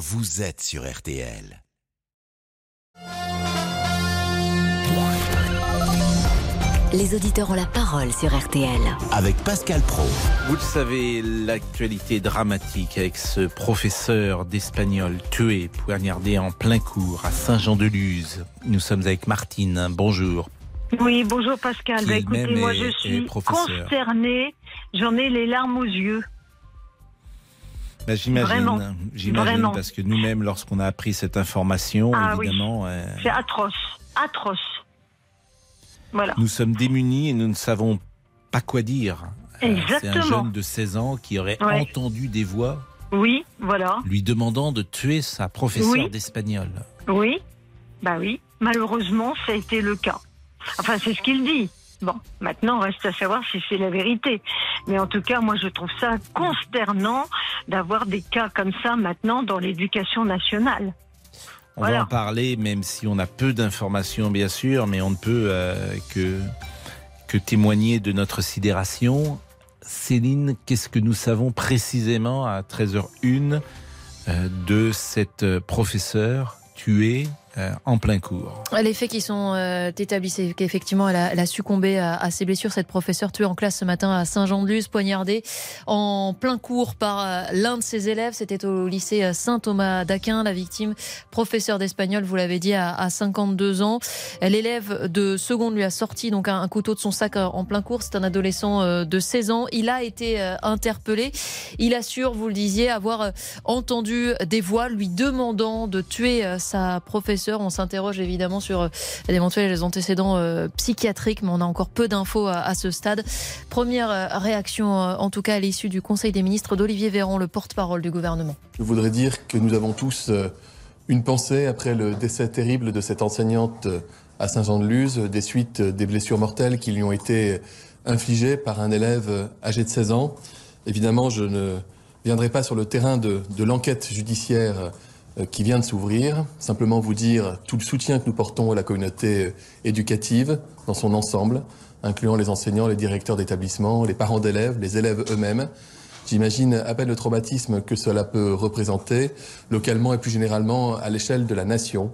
vous êtes sur RTL. Les auditeurs ont la parole sur RTL. Avec Pascal Pro. Vous le savez, l'actualité dramatique avec ce professeur d'espagnol tué, poignardé en plein cours à Saint-Jean-de-Luz. Nous sommes avec Martine. Bonjour. Oui, bonjour Pascal. Bah, écoutez, moi est- je suis professeur. consternée. J'en ai les larmes aux yeux. Bah, j'imagine, j'imagine, parce que nous-mêmes, lorsqu'on a appris cette information, Ah oui. évidemment, euh, C'est atroce. Atroce. Voilà. nous sommes démunis et nous ne savons pas quoi dire. Euh, C'est un Exactement. jeune de 16 ans qui aurait Ouais. entendu des voix Oui, voilà. lui demandant de tuer sa professeure Oui. d'espagnol. Oui. Bah oui. Malheureusement, ça a été le cas. Enfin, c'est ce qu'il dit. Bon, maintenant, reste à savoir si c'est la vérité. Mais en tout cas, moi, je trouve ça consternant d'avoir des cas comme ça maintenant dans l'éducation nationale. On va en parler, même si on a peu d'informations, bien sûr, mais on ne peut euh, que, que témoigner de notre sidération. Céline, qu'est-ce que nous savons précisément à 13h01 euh, de cette euh, professeure tuée euh, en plein cours Les faits qui sont euh, établis, c'est qu'effectivement, elle elle a succombé à, à ses blessures. Cette professeure tuée en classe ce matin à Saint-Jean-de-Luz, poignardée en plein cours par euh, l'un de ses élèves. C'était au lycée euh, Saint-Thomas d'Aquin. La victime, professeur d'espagnol, vous l'avez dit, à, à 52 ans. L'élève de seconde lui a sorti donc un, un couteau de son sac euh, en plein cours. C'est un adolescent euh, de 16 ans. Il a été interpellé. Il assure, vous le disiez, avoir entendu des voix lui demandant de tuer sa professeure. On s'interroge évidemment sur euh, d'éventuels antécédents euh, psychiatriques, mais on a encore peu d'infos à, ce stade. Première euh, réaction, euh, en tout cas à l'issue du Conseil des ministres d'Olivier Véran, le porte-parole du gouvernement. Je voudrais dire que nous avons tous euh, une pensée après le décès terrible de cette enseignante euh, à Saint-Jean-de-Luz, euh, des suites euh, des blessures mortelles qui lui ont été infligées par un élève euh, âgé de 16 ans. Évidemment, je ne viendrai pas sur le terrain de, l'enquête judiciaire euh, qui vient de s'ouvrir. Simplement vous dire tout le soutien que nous portons à la communauté euh, éducative dans son ensemble, incluant les enseignants, les directeurs d'établissement, les parents d'élèves, les élèves eux-mêmes. J'imagine à peine le traumatisme que cela peut représenter localement et plus généralement à l'échelle de la nation.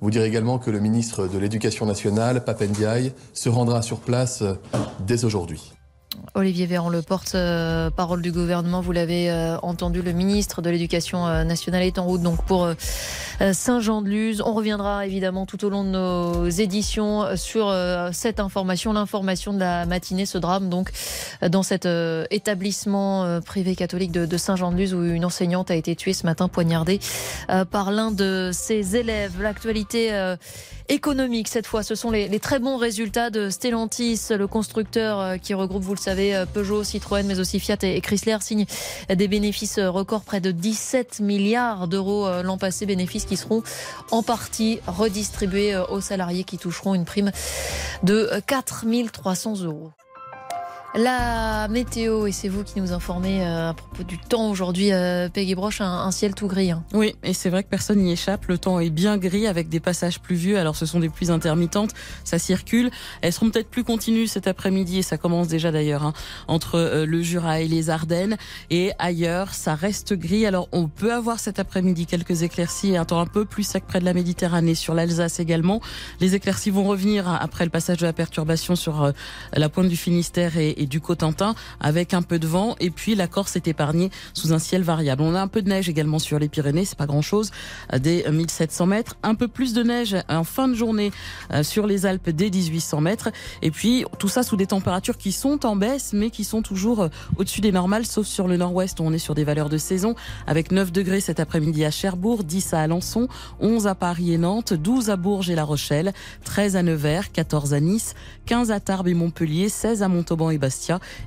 Vous dire également que le ministre de l'Éducation nationale, Papendiaï, se rendra sur place euh, dès aujourd'hui. Olivier Véran, le porte-parole du gouvernement, vous l'avez euh, entendu, le ministre de l'Éducation euh, nationale est en route donc pour euh, Saint-Jean-de-Luz. On reviendra évidemment tout au long de nos éditions sur cette information, l'information de la matinée, ce drame donc dans cet établissement privé catholique de, de Saint-Jean-de-Luz où une enseignante a été tuée ce matin, poignardée par l'un de ses élèves. L'actualité économique cette fois, ce sont les, très bons résultats de Stellantis, le constructeur qui regroupe, vous le savez, euh, Peugeot, Citroën, mais aussi Fiat et Chrysler signe des bénéfices euh, records, près de 17 milliards d'euros euh, l'an passé, bénéfices qui seront en partie redistribués aux salariés qui toucheront une prime de euh, 4 300 euros. La météo, et c'est vous qui nous informez euh, à propos du temps aujourd'hui, euh, Peggy Broche, un, un ciel tout gris. hein. Oui, et c'est vrai que personne n'y échappe. Le temps est bien gris avec des passages pluvieux. Alors ce sont des pluies intermittentes, ça circule. Elles seront peut-être plus continues cet après-midi et ça commence déjà d'ailleurs hein, entre euh, le Jura et les Ardennes. Et ailleurs, ça reste gris. Alors on peut avoir cet après-midi quelques éclaircies et un temps un peu plus sec près de la Méditerranée, sur l'Alsace également. Les éclaircies vont revenir après le passage de la perturbation sur la pointe du Finistère et, du Cotentin avec un peu de vent. Et puis la Corse est épargnée sous un ciel variable. On a un peu de neige également sur les Pyrénées, c'est pas grand-chose, à des 1700 mètres. Un peu plus de neige en fin de journée euh, sur les Alpes dès 1800 mètres. Et puis tout ça sous des températures qui sont en baisse, mais qui sont toujours euh, au-dessus des normales, sauf sur le nord-ouest où on est sur des valeurs de saison, avec 9 degrés cet après-midi à Cherbourg, 10 à Alençon, 11 à Paris et Nantes, 12 à Bourges et La Rochelle, 13 à Nevers, 14 à Nice, 15 à Tarbes et Montpellier, 16 à Montauban et Bastia,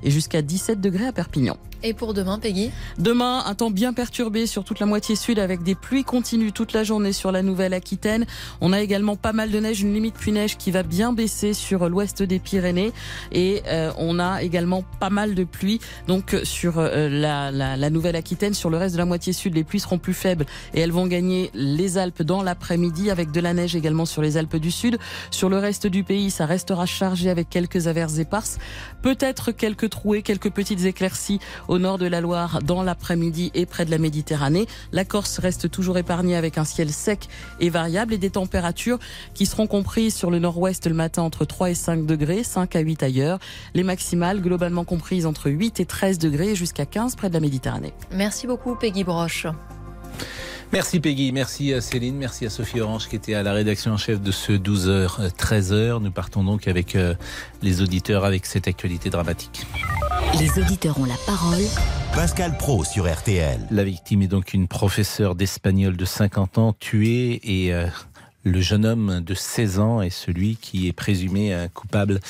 et jusqu'à 17 degrés à Perpignan. Et pour demain, Peggy Demain, un temps bien perturbé sur toute la moitié sud avec des pluies continues toute la journée sur la Nouvelle-Aquitaine. On a également pas mal de neige, une limite pluie-neige qui va bien baisser sur l'ouest des Pyrénées. Et euh, on a également pas mal de pluie donc sur euh, la, la, Nouvelle-Aquitaine. Sur le reste de la moitié sud, les pluies seront plus faibles et elles vont gagner les Alpes dans l'après-midi avec de la neige également sur les Alpes du Sud. Sur le reste du pays, ça restera chargé avec quelques averses éparses. Peut-être quelques trouées, quelques petites éclaircies au nord de la Loire dans l'après-midi et près de la Méditerranée. La Corse reste toujours épargnée avec un ciel sec et variable et des températures qui seront comprises sur le nord-ouest le matin entre 3 et 5 degrés, 5 à 8 ailleurs. Les maximales globalement comprises entre 8 et 13 degrés jusqu'à 15 près de la Méditerranée. Merci beaucoup Peggy Broche. Merci Peggy, merci à Céline, merci à Sophie Orange qui était à la rédaction en chef de ce 12h, 13h. Nous partons donc avec euh, les auditeurs avec cette actualité dramatique. Les auditeurs ont la parole. Pascal Pro sur RTL. La victime est donc une professeure d'espagnol de 50 ans tuée et euh, le jeune homme de 16 ans est celui qui est présumé euh, coupable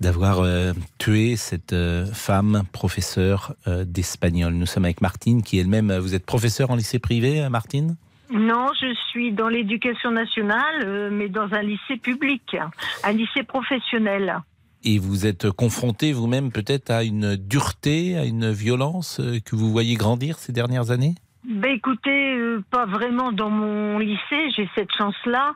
d'avoir euh, tué cette euh, femme professeure d'espagnol. Nous sommes avec Martine qui elle-même, vous êtes professeur en lycée privé, Martine? Non, je suis dans l'éducation nationale, mais dans un lycée public, un lycée professionnel. Et vous êtes confronté vous-même peut-être à une dureté, à une violence que vous voyez grandir ces dernières années? Ben écoutez, euh, pas vraiment dans mon lycée, j'ai cette chance-là.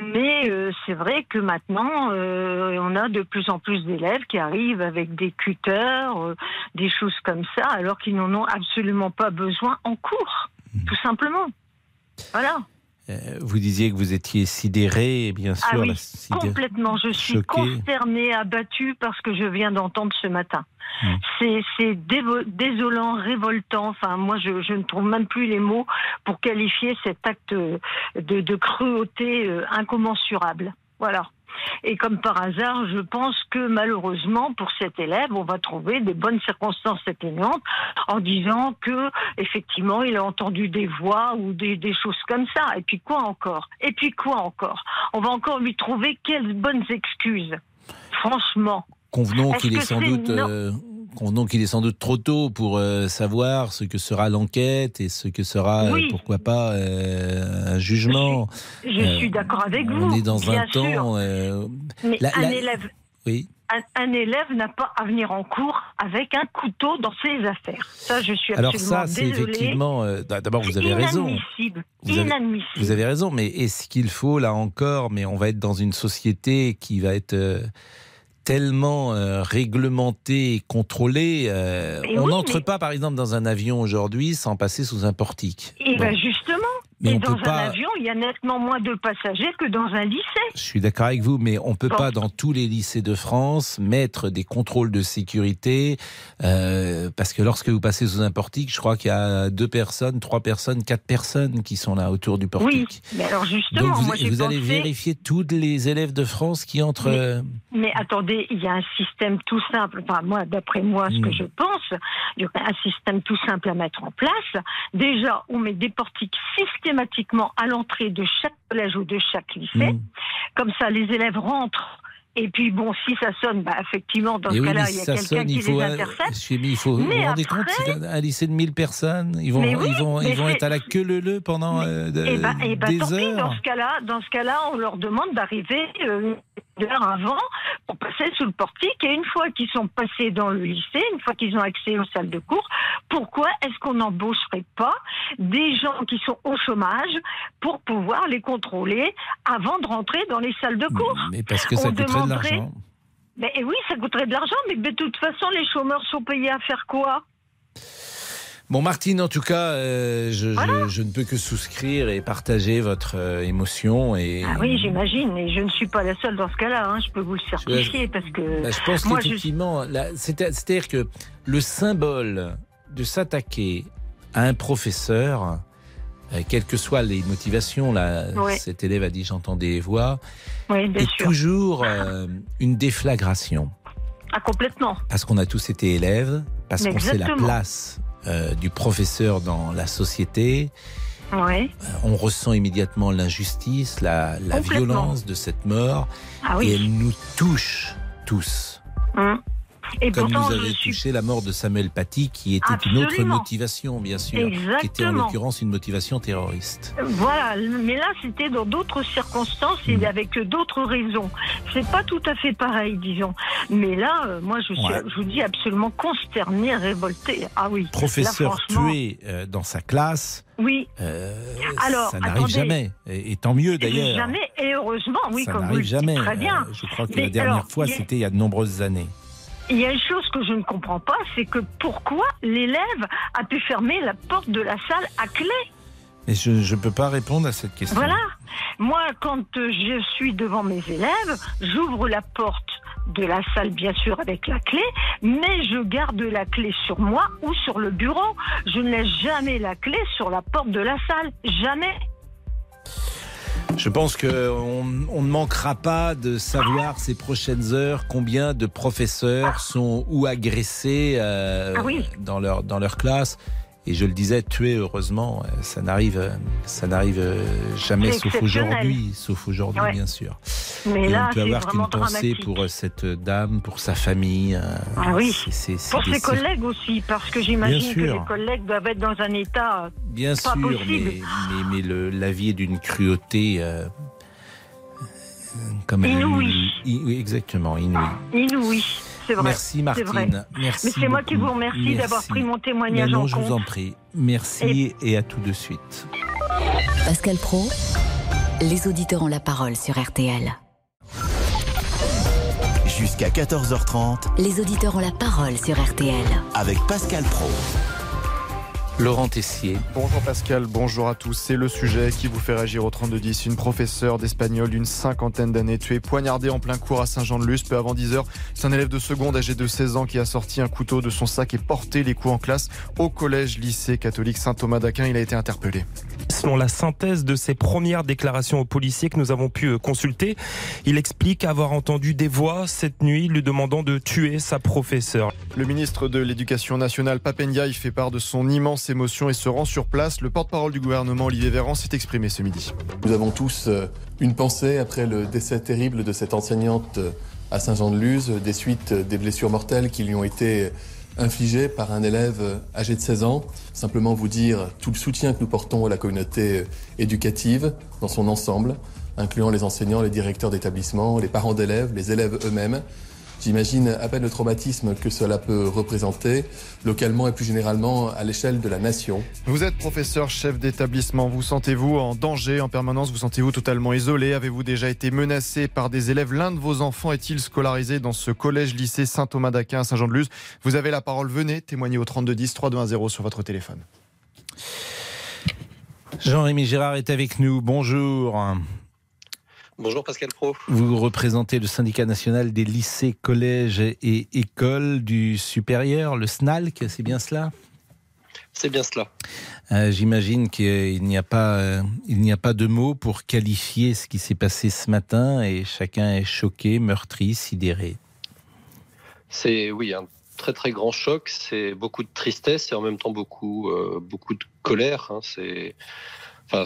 Mais euh, c'est vrai que maintenant, euh, on a de plus en plus d'élèves qui arrivent avec des cutters, des choses comme ça, alors qu'ils n'en ont absolument pas besoin en cours, mmh. tout simplement. Voilà. Vous disiez que vous étiez sidéré, bien ah sûr. oui, complètement. Je suis consternée, abattue parce que je viens d'entendre ce matin. Mm. C'est désolant, révoltant. Enfin, moi, je, ne trouve même plus les mots pour qualifier cet acte de, cruauté euh, incommensurable. Voilà. Et comme par hasard, je pense que malheureusement pour cet élève, on va trouver des bonnes circonstances atténuantes en disant que effectivement il a entendu des voix ou des, choses comme ça. Et puis quoi encore? Et puis quoi encore? On va encore lui trouver quelles bonnes excuses? Franchement. Convenons qu'il est, sans doute. Euh, qu'il est sans doute trop tôt pour euh, savoir ce que sera l'enquête et ce que sera, euh, pourquoi pas, un jugement. Je suis, d'accord avec vous. On est dans un temps. Mais un élève. Oui. Un, élève n'a pas à venir en cours avec un couteau dans ses affaires. Ça, je suis absolument Alors ça, c'est effectivement. D'abord, vous avez raison. Vous inadmissible. vous avez raison, mais est-ce qu'il faut là encore Mais on va être dans une société qui va être tellement euh, réglementé et contrôlé. Euh, on n'entre pas, par exemple, dans un avion aujourd'hui sans passer sous un portique. Et bien justement. Mais et dans un avion, il y a nettement moins de passagers que dans un lycée. Je suis d'accord avec vous, mais on ne peut pas, dans tous les lycées de France, mettre des contrôles de sécurité, euh, parce que lorsque vous passez sous un portique, je crois qu'il y a deux personnes, trois personnes, quatre personnes qui sont là autour du portique. Oui, mais alors justement, Donc vous, moi, vous allez vérifier tous les élèves de France qui entrent. Mais, mais, attendez, il y a un système tout simple. Enfin, moi, d'après moi, ce que hmm. je pense, il y a un système tout simple à mettre en place. Déjà, on met des portiques systématiques systématiquement à l'entrée de chaque collège ou de chaque lycée. Mmh. Comme ça, les élèves rentrent et puis bon, si ça sonne, bah effectivement, dans ce cas-là, il y a quelqu'un qui les intercepte. il faut, vous vous rendez compte, un lycée de 1000 personnes, ils vont, ils vont, ils vont être à la queue leu leu pendant euh, et bah, et bah, des tant heures. Pis, dans ce cas-là, dans ce cas-là, on leur demande d'arriver euh, une heure avant pour passer sous le portique. Et une fois qu'ils sont passés dans le lycée, une fois qu'ils ont accès aux salles de cours, pourquoi est-ce qu'on n'embaucherait pas des gens qui sont au chômage pour pouvoir les contrôler avant de rentrer dans les salles de cours? Mais parce que ça coûterait de l'argent. Mais oui, ça coûterait de l'argent, mais de toute façon, les chômeurs sont payés à faire quoi? Bon, Martine, en tout cas, euh, je, ne peux que souscrire et partager votre euh, émotion. Et... Ah oui, j'imagine. Et je ne suis pas la seule dans ce cas-là. Hein, je peux vous le certifier parce que. Bah, je pense qu'effectivement, c'est-à-dire que le symbole de s'attaquer à un professeur, euh, quelles que soient les motivations, là, cet élève a dit j'entends des voix, est toujours une déflagration. Ah, complètement. Parce qu'on a tous été élèves, parce qu'on sait la place euh, du professeur dans la société. Euh, on ressent immédiatement l'injustice, la, violence de cette mort, ah et elle nous touche tous. Hum. Et Comme vous avez touché la mort de Samuel Paty, qui était une autre motivation, bien sûr, qui était en l'occurrence une motivation terroriste. Voilà, mais là c'était dans d'autres circonstances et hmm. avec d'autres raisons. C'est pas tout à fait pareil, disons. Mais là, euh, moi je suis, je vous dis absolument consterné, révolté. Ah oui. Professeur tué euh, dans sa classe. Oui. Euh, Alors, ça n'arrive jamais. Et, tant mieux d'ailleurs. Jamais, et heureusement, oui, ça comme vous jamais. Très bien. je crois que la dernière fois, c'était il y a de nombreuses années. Il y a une chose que je ne comprends pas, c'est que pourquoi l'élève a pu fermer la porte de la salle à clé Et je ne peux pas répondre à cette question. Voilà. Moi, quand euh, je suis devant mes élèves, j'ouvre la porte de la salle, bien sûr, avec la clé, mais je garde la clé sur moi ou sur le bureau. Je ne laisse jamais la clé sur la porte de la salle. Jamais. Je pense qu'on on ne manquera pas de savoir ces prochaines heures combien de professeurs sont ou agressés euh, Ah oui. dans, leur, dans leur classe. Et je le disais, tués, heureusement, euh, ça n'arrive, euh, ça n'arrive euh, jamais, sauf aujourd'hui, sauf aujourd'hui, Ouais. bien sûr. Mais Et là, on ne peut avoir qu'une pensée pour cette dame, pour sa famille. Ah oui. Pour ses collègues aussi, parce que j'imagine que les collègues doivent être dans un état. Bien pas sûr, mais, possible. mais, mais le, la vie est d'une cruauté. euh, comme Inouïe. Exactement, inouïe. inouï. C'est vrai. Merci Martine. vrai. Merci. Mais c'est moi qui vous remercie d'avoir pris mon témoignage non, en je vous en prie. Merci et à tout de suite. Pascal Pro, les auditeurs ont la parole sur RTL. Jusqu'à 14h30 Les auditeurs ont la parole sur RTL. avec Pascal Pro. Laurent Tessier. Bonjour Pascal, bonjour à tous. C'est le sujet qui vous fait réagir au 3210. Une professeure d'espagnol d'une cinquantaine d'années tuée, poignardée en plein cours à Saint-Jean-de-Luz peu avant 10h. C'est un élève de seconde âgé de 16 ans qui a sorti un couteau de son sac et porté les coups en classe au collège lycée catholique Saint-Thomas d'Aquin. Il a été interpellé. Selon la synthèse de ses premières déclarations aux policiers que nous avons pu euh, consulter, il explique avoir entendu des voix cette nuit lui demandant de tuer sa professeure. Le ministre de l'Éducation nationale, Papendia, il fait part de son immense émotion et se rend sur place. Le porte-parole du gouvernement, Olivier Véran, s'est exprimé ce midi. Nous avons tous euh, une pensée après le décès terrible de cette enseignante euh, à Saint-Jean-de-Luz, euh, des suites des blessures mortelles qui lui ont été infligées par un élève âgé de 16 ans. Simplement vous dire tout le soutien que nous portons à la communauté éducative dans son ensemble, incluant les enseignants, les directeurs d'établissement, les parents d'élèves, les élèves eux-mêmes. J'imagine à peine le traumatisme que cela peut représenter, localement et plus généralement à l'échelle de la nation. Vous êtes professeur, chef d'établissement. Vous sentez-vous en danger en permanence? Vous sentez-vous totalement isolé? Avez-vous déjà été menacé par des élèves? L'un de vos enfants est-il scolarisé dans ce collège-lycée Saint-Thomas d'Aquin à Saint-Jean-de-Luz? Vous avez la parole. Venez témoigner au 3210 3210 sur votre téléphone. Jean-Rémy Gérard est avec nous. Bonjour. Bonjour Pascal Pro. Vous représentez le syndicat national des lycées, collèges et écoles du supérieur, le SNALC, c'est bien cela? C'est bien cela. Euh, J'imagine qu'il n'y a pas, euh, il n'y a pas de mots pour qualifier ce qui s'est passé ce matin et chacun est choqué, meurtri, sidéré. C'est oui un très très grand choc. C'est beaucoup de tristesse et en même temps beaucoup euh, beaucoup de colère. hein. C'est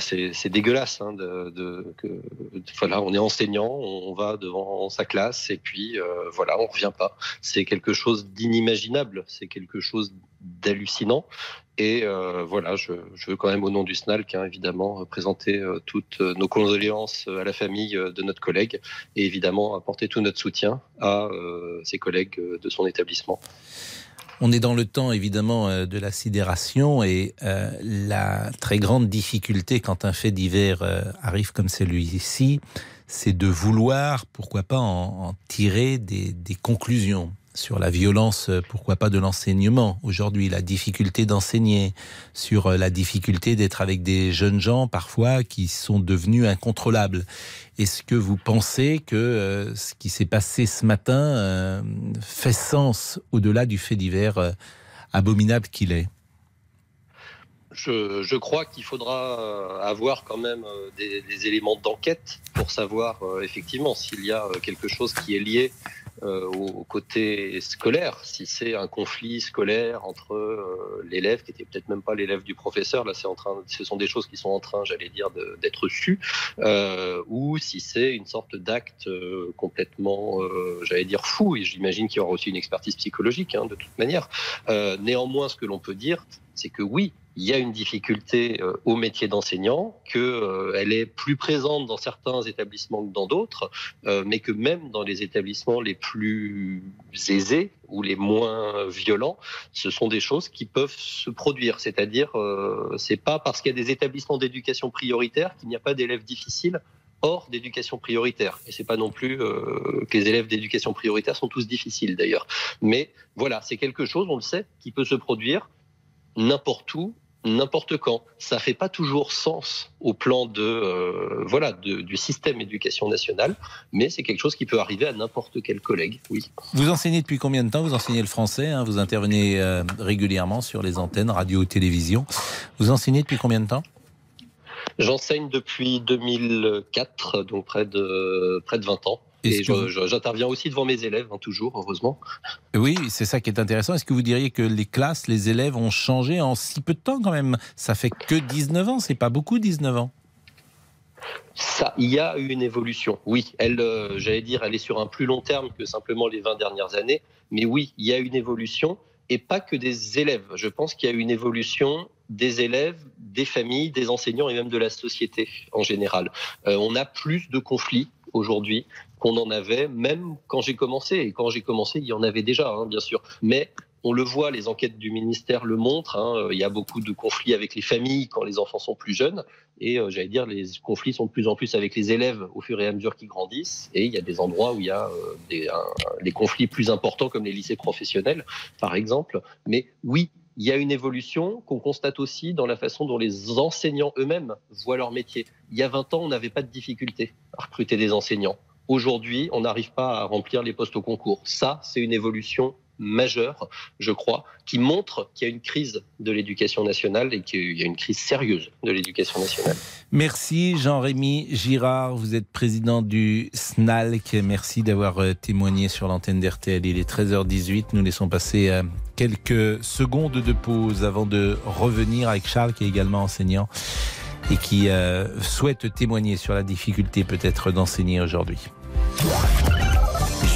C'est dégueulasse. Hein, de, que, on est enseignant, on va devant sa classe et puis euh, voilà, on revient pas. C'est quelque chose d'inimaginable. C'est quelque chose d'hallucinant. Et euh, voilà, je, veux quand même au nom du SNALC, hein, évidemment, présenter euh, toutes nos condoléances euh, à la famille de notre collègue et évidemment apporter tout notre soutien à ses collègues de son établissement. On est dans le temps évidemment euh, de la sidération et euh, la très grande difficulté quand un fait divers euh, arrive comme celui-ci, c'est de vouloir, pourquoi pas, en, tirer des conclusions sur la violence, euh, pourquoi pas, de l'enseignement aujourd'hui, la difficulté d'enseigner, sur euh, la difficulté d'être avec des jeunes gens parfois qui sont devenus incontrôlables. Est-ce que vous pensez que euh, ce qui s'est passé ce matin fait sens au-delà du fait divers abominable qu'il est? Je, crois qu'il faudra avoir quand même des, éléments d'enquête pour savoir effectivement s'il y a quelque chose qui est lié au côté scolaire, si c'est un conflit scolaire entre euh, l'élève qui était peut-être même pas l'élève du professeur, là c'est en train, ce sont des choses qui sont en train, j'allais dire, d'être sues, euh, ou si c'est une sorte d'acte euh, complètement, euh, j'allais dire fou, et j'imagine qu'il y aura aussi une expertise psychologique hein, de toute manière. Euh, néanmoins, ce que l'on peut dire, c'est que oui, il y a une difficulté euh, au métier d'enseignant, que euh, est plus présente dans certains établissements que dans d'autres, euh, mais que même dans les établissements les plus aisés ou les moins violents, ce sont des choses qui peuvent se produire. C'est-à-dire, c'est pas parce qu'il y a des établissements d'éducation prioritaire qu'il n'y a pas d'élèves difficiles hors d'éducation prioritaire. Et c'est pas non plus que les élèves d'éducation prioritaire sont tous difficiles d'ailleurs. Mais voilà, c'est quelque chose, on le sait, qui peut se produire n'importe où, n'importe quand. Ça fait pas toujours sens au plan de euh, voilà du système éducation nationale, mais c'est quelque chose qui peut arriver à n'importe quel collègue. Oui. Vous enseignez depuis combien de temps? Vous enseignez le français. Hein? Vous intervenez euh, régulièrement sur les antennes radio, télévision. Vous enseignez depuis combien de temps? J'enseigne depuis 2004, donc près de, près de 20 ans. Et j'interviens aussi devant mes élèves, hein, toujours, heureusement. Oui, c'est ça qui est intéressant. Est-ce que vous diriez que les classes, les élèves ont changé en si peu de temps quand même? Ça fait que 19 ans, c'est pas beaucoup 19 ans ça, il y a eu une évolution. Oui, elle, euh, j'allais dire, elle est sur un plus long terme que simplement les 20 dernières années. Mais oui, il y a une évolution et pas que des élèves. Je pense qu'il y a eu une évolution des élèves, des familles, des enseignants et même de la société en général. Euh, on a plus de conflits aujourd'hui qu'on en avait, même quand j'ai commencé. Et quand j'ai commencé, il y en avait déjà, hein, bien sûr. Mais on le voit, les enquêtes du ministère le montrent. Hein, il y a beaucoup de conflits avec les familles quand les enfants sont plus jeunes. Et euh, j'allais dire, les conflits sont de plus en plus avec les élèves au fur et à mesure qu'ils grandissent. Et il y a des endroits où il y a euh, des, des conflits plus importants, comme les lycées professionnels, par exemple. Mais oui, il y a une évolution qu'on constate aussi dans la façon dont les enseignants eux-mêmes voient leur métier. Il y a 20 ans, on n'avait pas de difficulté à recruter des enseignants. Aujourd'hui, on n'arrive pas à remplir les postes au concours. Ça, c'est une évolution majeure, je crois, qui montre qu'il y a une crise de l'éducation nationale et qu'il y a une crise sérieuse de l'éducation nationale. Merci Jean-Rémy Girard, vous êtes président du SNALC. Merci d'avoir euh, témoigné sur l'antenne d'RTL. Il est 13h18, nous laissons passer euh, quelques secondes de pause avant de revenir avec Charles qui est également enseignant et qui euh, souhaite témoigner sur la difficulté peut-être d'enseigner aujourd'hui.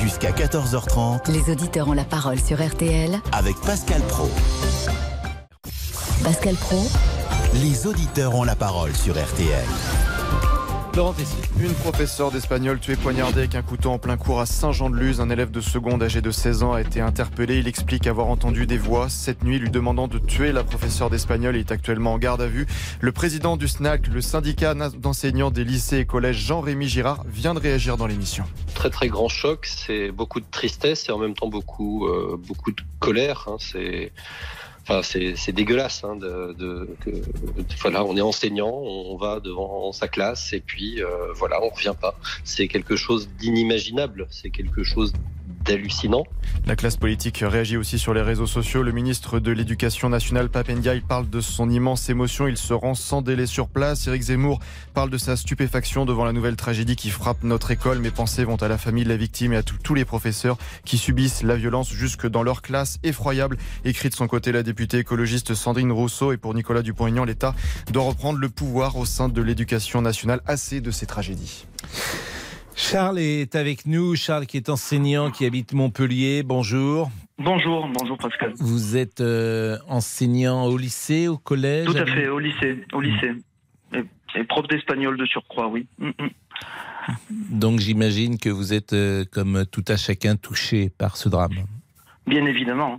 Jusqu'à 14h30, les auditeurs ont la parole sur RTL avec Pascal Pro. Pascal Pro, les auditeurs ont la parole sur RTL. Laurent Une professeure d'espagnol tuée poignardée avec un couteau en plein cours à Saint-Jean-de-Luz. Un élève de seconde âgé de 16 ans a été interpellé. Il explique avoir entendu des voix cette nuit lui demandant de tuer la professeure d'espagnol. Il est actuellement en garde à vue. Le président du SNAC, le syndicat d'enseignants des lycées et collèges, Jean-Rémy Girard, vient de réagir dans l'émission. Très très grand choc. C'est beaucoup de tristesse et en même temps beaucoup, euh, beaucoup de colère. Hein. C'est c'est dégueulasse. Hein, de, voilà, on est enseignant, on va devant sa classe et puis euh, voilà, on revient pas. C'est quelque chose d'inimaginable. C'est quelque chose d'hallucinant. La classe politique réagit aussi sur les réseaux sociaux. Le ministre de l'Éducation nationale, Papendia, parle de son immense émotion. Il se rend sans délai sur place. Éric Zemmour parle de sa stupéfaction devant la nouvelle tragédie qui frappe notre école. Mes pensées vont à la famille de la victime et à tous les professeurs qui subissent la violence jusque dans leur classe. Effroyable, écrit de son côté la députée écologiste Sandrine Rousseau. Et pour Nicolas Dupont-Aignan, l'État doit reprendre le pouvoir au sein de l'éducation nationale. Assez de ces tragédies. Charles est avec nous. Charles qui est enseignant, qui habite Montpellier. Bonjour. Bonjour, bonjour Pascal. Vous êtes euh, enseignant au lycée, au collège? Tout à fait, au lycée, au lycée. Et, prof d'espagnol de surcroît, oui. Mm, mm. Donc j'imagine que vous êtes, euh, comme tout à chacun, touché par ce drame. Bien évidemment.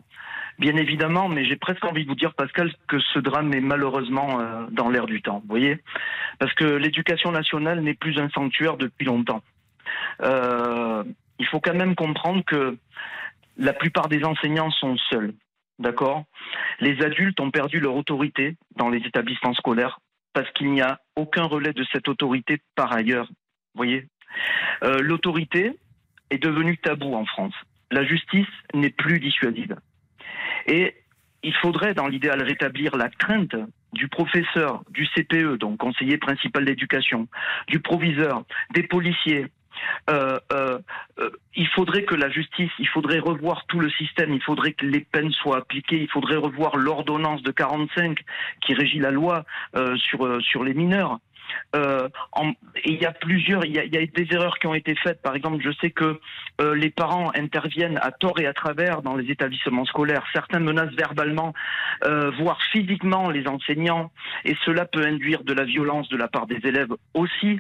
Bien évidemment, mais j'ai presque envie de vous dire, Pascal, que ce drame est malheureusement euh, dans l'air du temps. Vous voyez? Parce que l'éducation nationale n'est plus un sanctuaire depuis longtemps. Euh, il faut quand même comprendre que la plupart des enseignants sont seuls. D'accord? Les adultes ont perdu leur autorité dans les établissements scolaires parce qu'il n'y a aucun relais de cette autorité par ailleurs. Vous voyez? Euh, L'autorité est devenue tabou en France. La justice n'est plus dissuasive. Et il faudrait, dans l'idéal, rétablir la crainte du professeur, du CPE, donc conseiller principal d'éducation, du proviseur, des policiers, il faudrait que la justice, il faudrait revoir tout le système, il faudrait que les peines soient appliquées, il faudrait revoir l'ordonnance de 45 qui régit la loi sur, sur les mineurs. il y a plusieurs, il y a, il y a, des erreurs qui ont été faites. Par exemple, je sais que les parents interviennent à tort et à travers dans les établissements scolaires. Certains menacent verbalement, voire physiquement les enseignants, et cela peut induire de la violence de la part des élèves aussi.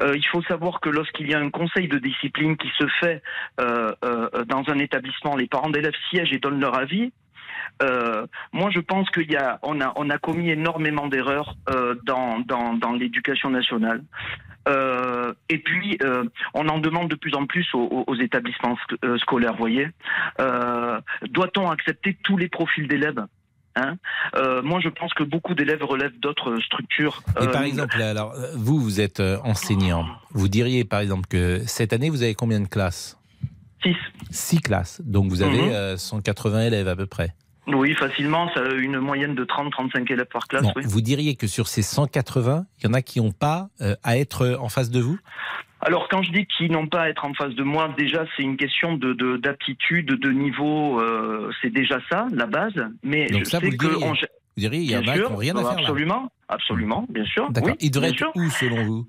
Euh, il faut savoir que lorsqu'il y a un conseil de discipline qui se fait euh, euh, dans un établissement, les parents d'élèves siègent et donnent leur avis. moi, je pense qu'il y a, on a, on a commis énormément d'erreurs dans, dans, dans l'éducation nationale. Euh, et puis, euh, on en demande de plus en plus aux, aux établissements sc- euh, scolaires, voyez. Euh, Doit-on accepter tous les profils d'élèves? Hein Euh, moi, je pense que beaucoup d'élèves relèvent d'autres structures. Et Euh, par exemple, alors, euh, vous, vous êtes euh, enseignant. Vous diriez, par exemple, que cette année, vous avez combien de classes? Six. Six classes. Donc, vous avez Mhm. euh, 180 élèves à peu près. Oui, facilement, ça a une moyenne de 30-35 élèves par classe. Bon, oui. Vous diriez que sur ces 180, il y en a qui n'ont pas euh, à être en face de vous? Alors, quand je dis qu'ils n'ont pas à être en face de moi, déjà, c'est une question de de- d'aptitude, de, niveau. euh, c'est déjà ça, la base. Mais Donc je ça, sais vous que diriez. on- Vous diriez, il y en a qui n'ont rien à faire là. Absolument, absolument, bien sûr. D'accord. Oui, Ils devraient être sûr. où selon vous?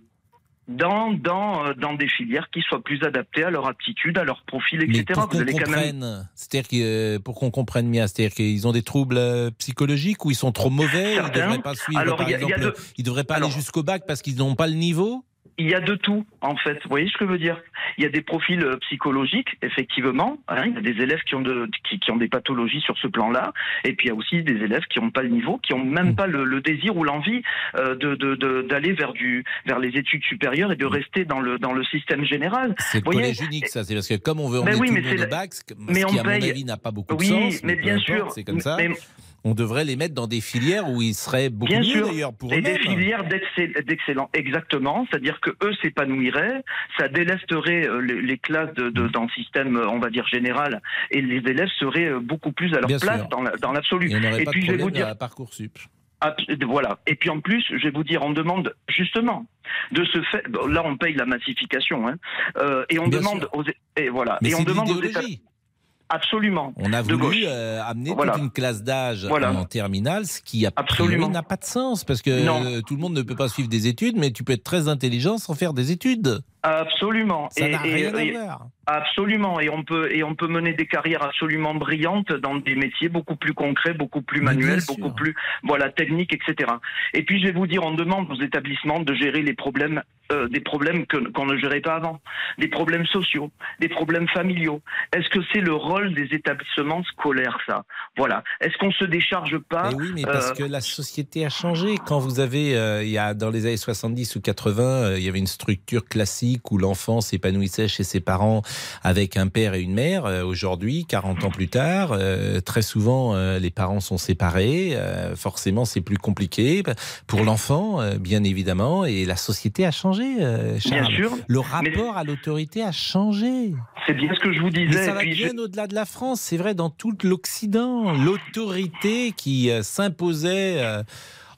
Dans, dans, euh, dans des filières qui soient plus adaptées à leur aptitude, à leur profil, Mais etc. pour Vous qu'on quand même. comprenne, c'est-à-dire que, euh, pour qu'on comprenne bien, c'est-à-dire qu'ils ont des troubles euh, psychologiques ou ils sont trop mauvais, ils ne devraient pas suivre, Alors, par a- exemple, ils devraient pas Alors- aller jusqu'au bac parce qu'ils n'ont pas le niveau? Il y a de tout, en fait. Vous voyez ce que je veux dire? Il y a des profils euh, psychologiques, effectivement. hein, il y a des élèves qui ont, de, qui, qui ont des pathologies sur ce plan-là. Et puis il y a aussi des élèves qui n'ont pas le niveau, qui n'ont même pas le, le désir ou l'envie euh, de, de, de- d'aller vers, du, vers les études supérieures et de rester dans le, dans le système général. C'est collège unique, ça. C'est parce que comme on veut Ben emmener oui, tout mais le monde au la- bac, ce mais qui, on à mon paye- avis, n'a pas beaucoup Oui, de sens. mais peu bien sûr. C'est comme ça. Mais- On devrait les mettre dans des filières où ils seraient beaucoup Bien mieux d'ailleurs pour et des eux-mêmes. filières d'excell- d'excellents, exactement. C'est-à-dire que eux s'épanouiraient, ça délesterait euh, les, les classes de, Mm. de- dans le système, euh, on va dire général, et les élèves seraient euh, beaucoup plus à leur Bien place sûr. dans la- dans l'absolu. Et pas puis de je vais vous dire, à Parcoursup. voilà. Et puis en plus, je vais vous dire, on demande justement de ce fait. là, on paye la massification, hein, euh, et on Bien demande sûr. aux, et voilà, Mais et on demande aux l'idéologie. Absolument. On a voulu euh, amener Voilà. toute une classe d'âge Voilà. en terminale, ce qui a Absolument. n'a pas de sens parce que Non. tout le monde ne peut pas suivre des études, mais tu peux être très intelligent sans faire des études. Absolument. Ça Et- n'a et- rien à et- voir. Absolument, et on peut et on peut mener des carrières absolument brillantes dans des métiers beaucoup plus concrets, beaucoup plus manuels, beaucoup plus voilà techniques, etc. Et puis je vais vous dire, on demande aux établissements de gérer les problèmes, euh, des problèmes qu'on ne gérait pas avant, des problèmes sociaux, des problèmes familiaux. Est-ce que c'est le rôle des établissements scolaires ça? Voilà. Est-ce qu'on se décharge pas Mais oui, mais parce euh, que la société a changé. Quand vous avez, euh, il y a, dans les années 70 ou 80, euh, il y avait une structure classique où l'enfant s'épanouissait chez ses parents avec un père et une mère. Euh, Aujourd'hui, 40 ans plus tard, euh, très souvent, euh, les parents sont séparés. Forcément, c'est plus compliqué pour l'enfant, bien évidemment. Et la société a changé, euh, Bien Charles. sûr. Le Mais rapport à l'autorité a changé. c'est bien ce que je vous Mais disais. ça va puis je- bien au-delà de la France, c'est vrai dans tout l'Occident. L'autorité qui s'imposait,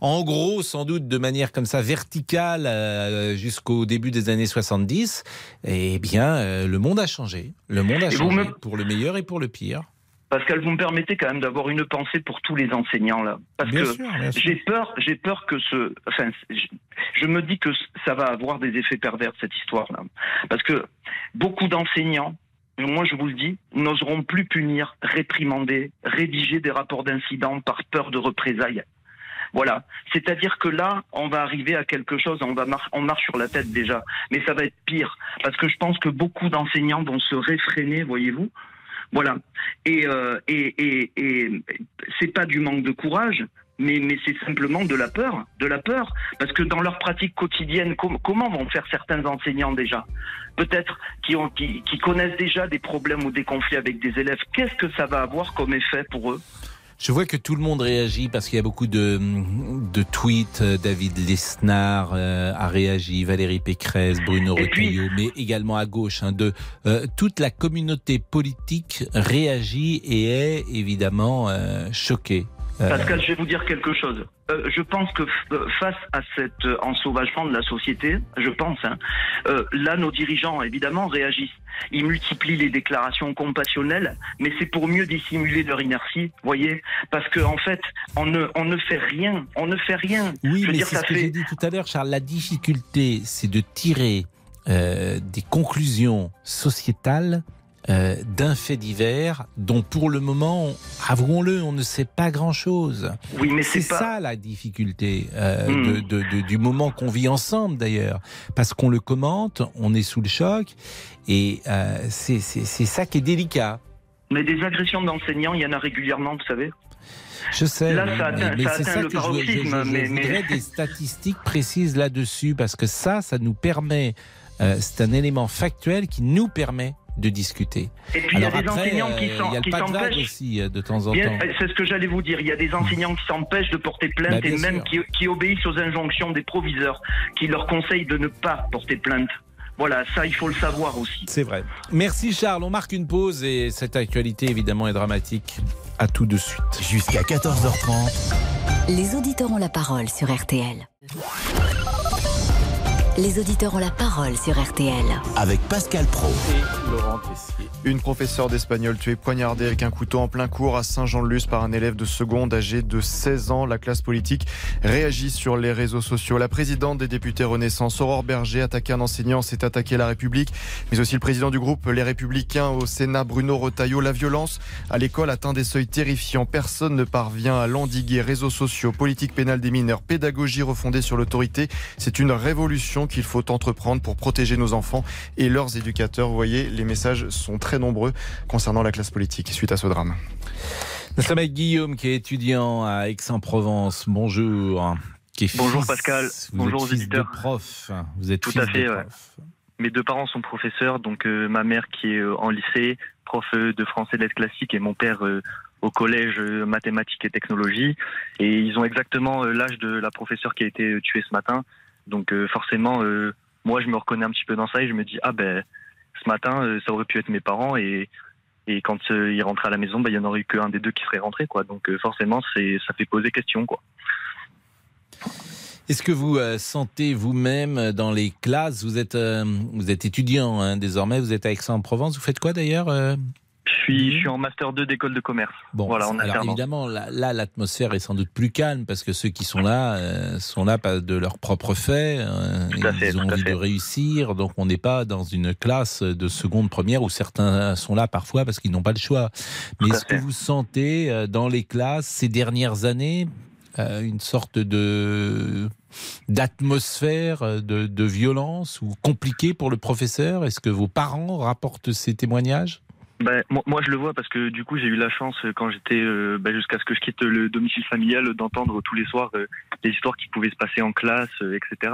en gros, sans doute de manière comme ça verticale euh, jusqu'au début des années 70, eh bien, euh, le monde a changé. Le monde a Et changé me- pour le meilleur et pour le pire. Pascal, vous me permettez quand même d'avoir une pensée pour tous les enseignants là, parce Bien que j'ai peur, j'ai peur que ce, enfin, je, je me dis que ça va avoir des effets pervers cette histoire là, parce que beaucoup d'enseignants, moi je vous le dis, n'oseront plus punir, réprimander, rédiger des rapports d'incidents par peur de représailles. Voilà. C'est-à-dire que là, on va arriver à quelque chose, on va mar- on marche sur la tête déjà, mais ça va être pire parce que je pense que beaucoup d'enseignants vont se réfréner, voyez-vous. Voilà. Et, euh, et, et, et c'est pas du manque de courage, mais, mais c'est simplement de la peur, de la peur, parce que dans leur pratique quotidienne, com- comment vont faire certains enseignants déjà? Peut-être qui, ont, qui, qui connaissent déjà des problèmes ou des conflits avec des élèves. Qu'est-ce que ça va avoir comme effet pour eux? Je vois que tout le monde réagit parce qu'il y a beaucoup de, de tweets. Euh, David Lesnar euh, a réagi, Valérie Pécresse, Bruno Retailleau, mais également à gauche. hein, de euh, toute la communauté politique réagit et est évidemment euh, choquée. Euh, Pascal, je vais vous dire quelque chose. Euh, je pense que euh, face à cet ensauvagement de la société, je pense, hein, euh, là, nos dirigeants, évidemment, réagissent. Ils multiplient les déclarations compassionnelles, mais c'est pour mieux dissimuler leur inertie, voyez Parce qu'en en fait, on ne, on ne fait rien. On ne fait rien. Oui, je veux mais c'est ce que j'ai dit tout à l'heure, Charles. La difficulté, c'est de tirer euh, des conclusions sociétales euh, d'un fait divers dont, pour le moment, on- avouons-le, on ne sait pas grand-chose. Oui, mais C'est pas... ça la difficulté euh, Hmm. de, de- de- du moment qu'on vit ensemble d'ailleurs, parce qu'on le commente, on est sous le choc, et euh, c'est ça qui est délicat. Mais des agressions d'enseignants, il y en a régulièrement, vous savez Je sais, Là, mais, ça atteint- mais ça c'est ça le que je, je- je- paroxysme, je mais- mais- voudrais des statistiques précises là-dessus, parce que ça, ça nous permet, euh, c'est un élément factuel qui nous permet de discuter. Et puis il y a des après, enseignants qui euh, s'en- il y a qui le pas de vague s'empêchent. aussi, euh, de temps en temps. C'est ce que j'allais vous dire. Il y a des enseignants qui s'empêchent de porter plainte Bah, et même qui, qui obéissent aux injonctions des proviseurs qui leur conseillent de ne pas porter plainte. Voilà, ça, il faut le savoir aussi. C'est vrai. Merci Charles, on marque une pause et cette actualité évidemment est dramatique. À tout de suite. Jusqu'à 14h30. Les auditeurs ont la parole sur RTL. Les auditeurs ont la parole sur RTL. Avec Pascal Pro. Et Laurent Tessier. Une professeure d'espagnol tuée poignardée avec un couteau en plein cours à Saint-Jean-de-Luz par un élève de seconde âgé de 16 ans. La classe politique réagit sur les réseaux sociaux. La présidente des députés Renaissance, Aurore Berger, attaqué un enseignant, s'est attaqué la République, mais aussi le président du groupe Les Républicains au Sénat, Bruno Retailleau. La violence à l'école atteint des seuils terrifiants. Personne ne parvient à l'endiguer. Réseaux sociaux, politique pénale des mineurs, pédagogie refondée sur l'autorité. C'est une révolution qu'il faut entreprendre pour protéger nos enfants et leurs éducateurs. Vous voyez, les messages sont très nombreux concernant la classe politique suite à ce drame. Nous sommes avec Guillaume qui est étudiant à Aix-en-Provence. Bonjour. Qui est Bonjour fils- Pascal. Vous Bonjour êtes aux fils. De prof. Vous êtes Tout fils à fait, de ouais. prof. Mes deux parents sont professeurs, donc euh, ma mère qui est euh, en lycée, prof euh, de français lettres classiques, et mon père euh, au collège euh, mathématiques et technologie. Et ils ont exactement euh, l'âge de la professeure qui a été euh, tuée ce matin. Donc euh, forcément, euh, moi je me reconnais un petit peu dans ça et je me dis ah ben ce matin euh, ça aurait pu être mes parents et quand ils rentraient à la maison, bah, il y en aurait eu qu'un des deux qui serait rentré quoi. Donc forcément c'est ça fait poser question quoi. Est-ce que vous sentez vous-même dans les classes Vous êtes, vous êtes étudiant hein, désormais. Vous êtes à Aix-en-Provence. Vous faites quoi d'ailleurs Je suis je suis en master 2 d'école de commerce. Bon, voilà, alors évidemment, là, l'atmosphère est sans doute plus calme parce que ceux qui sont là euh, sont là de leur propre fait. euh, Tout à fait, ils ont tout à envie fait. de réussir, donc on n'est pas dans une classe de seconde première où certains sont là parfois parce qu'ils n'ont pas le choix. Mais est-ce que vous sentez euh, dans les classes ces dernières années euh, une sorte de d'atmosphère de, de violence ou compliquée pour le professeur? Est-ce que vos parents rapportent ces témoignages? Ben, moi, je le vois parce que du coup, j'ai eu la chance euh, quand j'étais euh, ben, jusqu'à ce que je quitte le domicile familial d'entendre tous les soirs euh, des histoires qui pouvaient se passer en classe, euh, etc.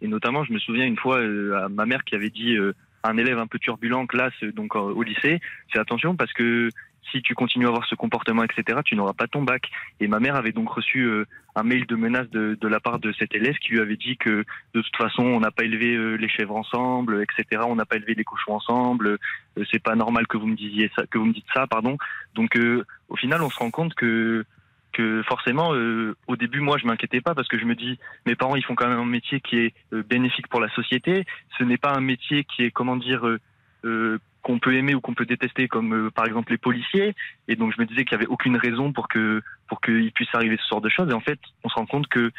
Et notamment, je me souviens une fois euh, à ma mère qui avait dit euh, à un élève un peu turbulent en classe, euh, donc euh, au lycée, fais attention parce que si tu continues à avoir ce comportement, etc., tu n'auras pas ton bac. Et ma mère avait donc reçu euh, un mail de menace de, de la part de cet élève qui lui avait dit que de toute façon, on n'a pas élevé euh, les chèvres ensemble, etc. On n'a pas élevé les cochons ensemble. euh, c'est pas normal que vous me disiez ça, que vous me dites ça, pardon. Donc, euh, au final, on se rend compte que que forcément, euh, au début, moi, je m'inquiétais pas parce que je me dis, mes parents, ils font quand même un métier qui est euh, bénéfique pour la société. Ce n'est pas un métier qui est, comment dire, euh, euh, qu'on peut aimer ou qu'on peut détester, comme euh, par exemple les policiers. Et donc, je me disais qu'il y avait aucune raison pour que pour qu'il puisse arriver ce genre de choses. Et en fait, on se rend compte que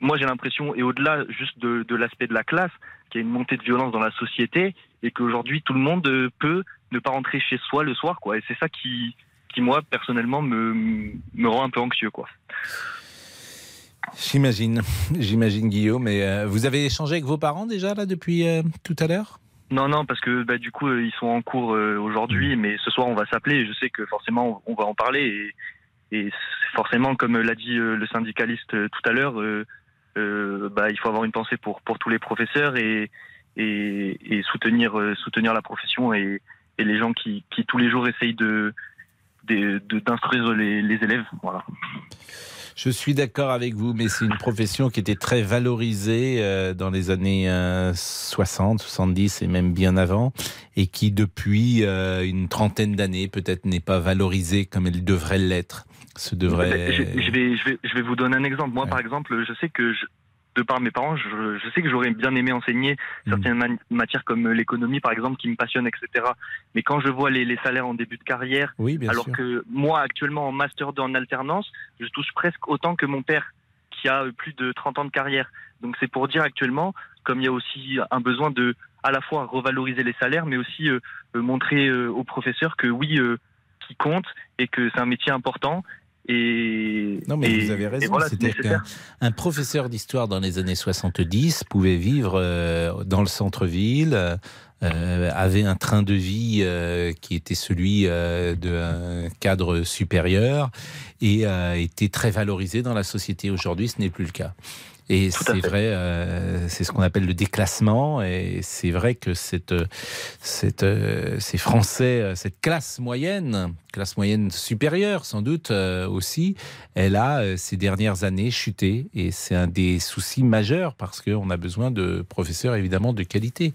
moi, j'ai l'impression, et au-delà juste de, de l'aspect de la classe, qu'il y a une montée de violence dans la société et qu'aujourd'hui, tout le monde euh, peut ne pas rentrer chez soi le soir. Et c'est ça qui, qui moi, personnellement, me, me rend un peu anxieux. J'imagine, j'imagine Guillaume. Mais euh, vous avez échangé avec vos parents déjà là depuis tout à l'heure? Non, non, parce que bah, du coup, euh, ils sont en cours euh, aujourd'hui, mais ce soir, on va s'appeler. et Je sais que forcément, on va en parler. Et, et forcément, comme l'a dit euh, le syndicaliste euh, tout à l'heure, euh, euh, bah, il faut avoir une pensée pour, pour tous les professeurs et, et, et soutenir, euh, soutenir la profession et, et les gens qui, qui tous les jours essayent de de- de- d'instruire les, les élèves. Voilà. Je suis d'accord avec vous, mais c'est une profession qui était très valorisée euh, dans les années euh, 60, 70 et même bien avant, et qui depuis euh, une trentaine d'années peut-être n'est pas valorisée comme elle devrait l'être. Ce devrait. Je, je vais, je, vais, je vais vous donner un exemple. Moi, par exemple, je sais que, je, de par mes parents, je, je sais que j'aurais bien aimé enseigner certaines ma- matières comme l'économie, par exemple, qui me passionnent, etc. Mais quand je vois les, les salaires en début de carrière, Oui, bien alors sûr. que moi, actuellement, en Master 2 en alternance, je touche presque autant que mon père, qui a euh, plus de 30 ans de carrière. Donc c'est pour dire actuellement, comme il y a aussi un besoin de à la fois revaloriser les salaires, mais aussi euh, euh, montrer euh, aux professeurs que oui, euh, qui compte et que c'est un métier important Et, non, mais et- vous avez raison. voilà, C'est-à-dire qu'un un professeur d'histoire dans les années 70 pouvait vivre euh, dans le centre-ville, euh, avait un train de vie euh, qui était celui d'un cadre supérieur et était très valorisé dans la société. Aujourd'hui, ce n'est plus le cas. Et c'est vrai, euh, c'est ce qu'on appelle le déclassement. Et c'est vrai que cette, cette, euh, ces Français, euh, cette classe moyenne, classe moyenne supérieure sans doute euh, aussi, elle a ces dernières années chuté. Et c'est un des soucis majeurs parce qu'on a besoin de professeurs évidemment de qualité.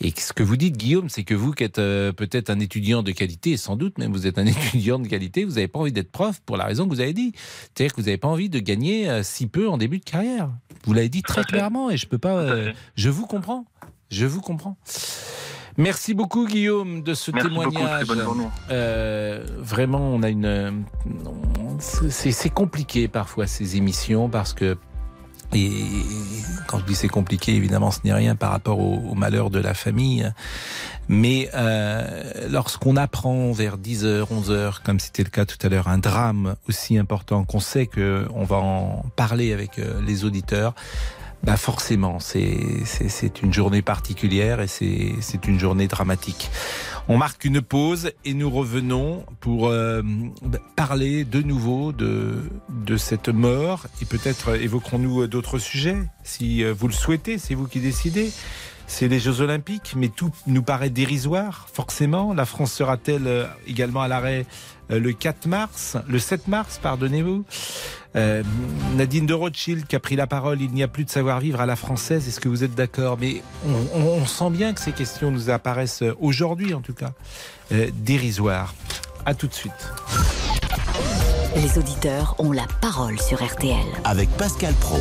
Et ce que vous dites, Guillaume, c'est que vous qui êtes peut-être un étudiant de qualité, sans doute même vous êtes un étudiant de qualité, vous n'avez pas envie d'être prof pour la raison que vous avez dit. C'est-à-dire que vous n'avez pas envie de gagner si peu en début de carrière. Vous l'avez dit très clairement et je peux pas. euh, je vous comprends. Je vous comprends. Merci beaucoup Guillaume de ce Merci beaucoup, témoignage. journée. Euh, vraiment, on a une. euh, c'est compliqué parfois ces émissions parce que. Et quand je dis c'est compliqué, évidemment, ce n'est rien par rapport au, malheur de la famille. Mais euh, lorsqu'on apprend vers 10h, 11h, comme c'était le cas tout à l'heure, un drame aussi important qu'on sait que on va en parler avec euh, les auditeurs, bah forcément, c'est une journée particulière et c'est une journée dramatique. On marque une pause et nous revenons pour euh, parler de nouveau de, de cette mort et peut-être évoquerons-nous d'autres sujets si euh, vous le souhaitez, c'est vous qui décidez. C'est les Jeux Olympiques, mais tout nous paraît dérisoire, forcément. La France sera-t-elle euh, également à l'arrêt euh, le 4 mars, le 7 mars, pardonnez-vous? Euh, Nadine de Rothschild qui a pris la parole, il n'y a plus de savoir-vivre à la française, est-ce que vous êtes d'accord? Mais on, on- on sent bien que ces questions nous apparaissent aujourd'hui en tout cas euh, dérisoires. À tout de suite. Les auditeurs ont la parole sur RTL. Avec Pascal Pro.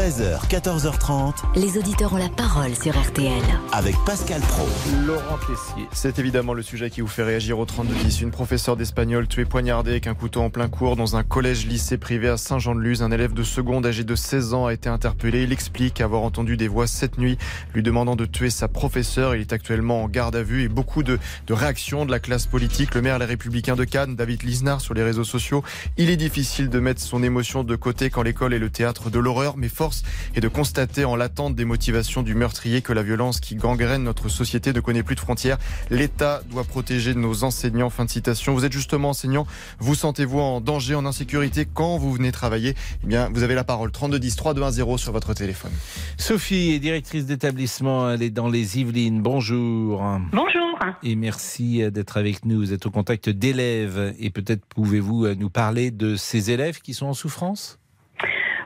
13h, 14h30. Les auditeurs ont la parole sur RTL. Avec Pascal Pro. Laurent Tessier. C'est évidemment le sujet qui vous fait réagir au 3210. Une professeure d'espagnol tuée poignardée avec un couteau en plein cours dans un collège-lycée privé à Saint-Jean-de-Luz. Un élève de seconde âgé de 16 ans a été interpellé. Il explique avoir entendu des voix cette nuit lui demandant de tuer sa professeure. Il est actuellement en garde à vue et beaucoup de, de réactions de la classe politique. Le maire Les Républicains de Cannes, David Lisnard, sur les réseaux sociaux. Il est difficile de mettre son émotion de côté quand l'école est le théâtre de l'horreur, mais force est de constater en l'attente des motivations du meurtrier que la violence qui gangrène notre société ne connaît plus de frontières. L'État doit protéger nos enseignants. Fin de citation. Vous êtes justement enseignant. Vous sentez-vous en danger, en insécurité quand vous venez travailler? Eh bien, vous avez la parole. 3210 3210 sur votre téléphone. Sophie est directrice d'établissement, elle est dans les Yvelines. Bonjour. Bonjour. Et merci d'être avec nous. Vous êtes au contact d'élèves et peut-être pouvez-vous nous parler de ces élèves qui sont en souffrance?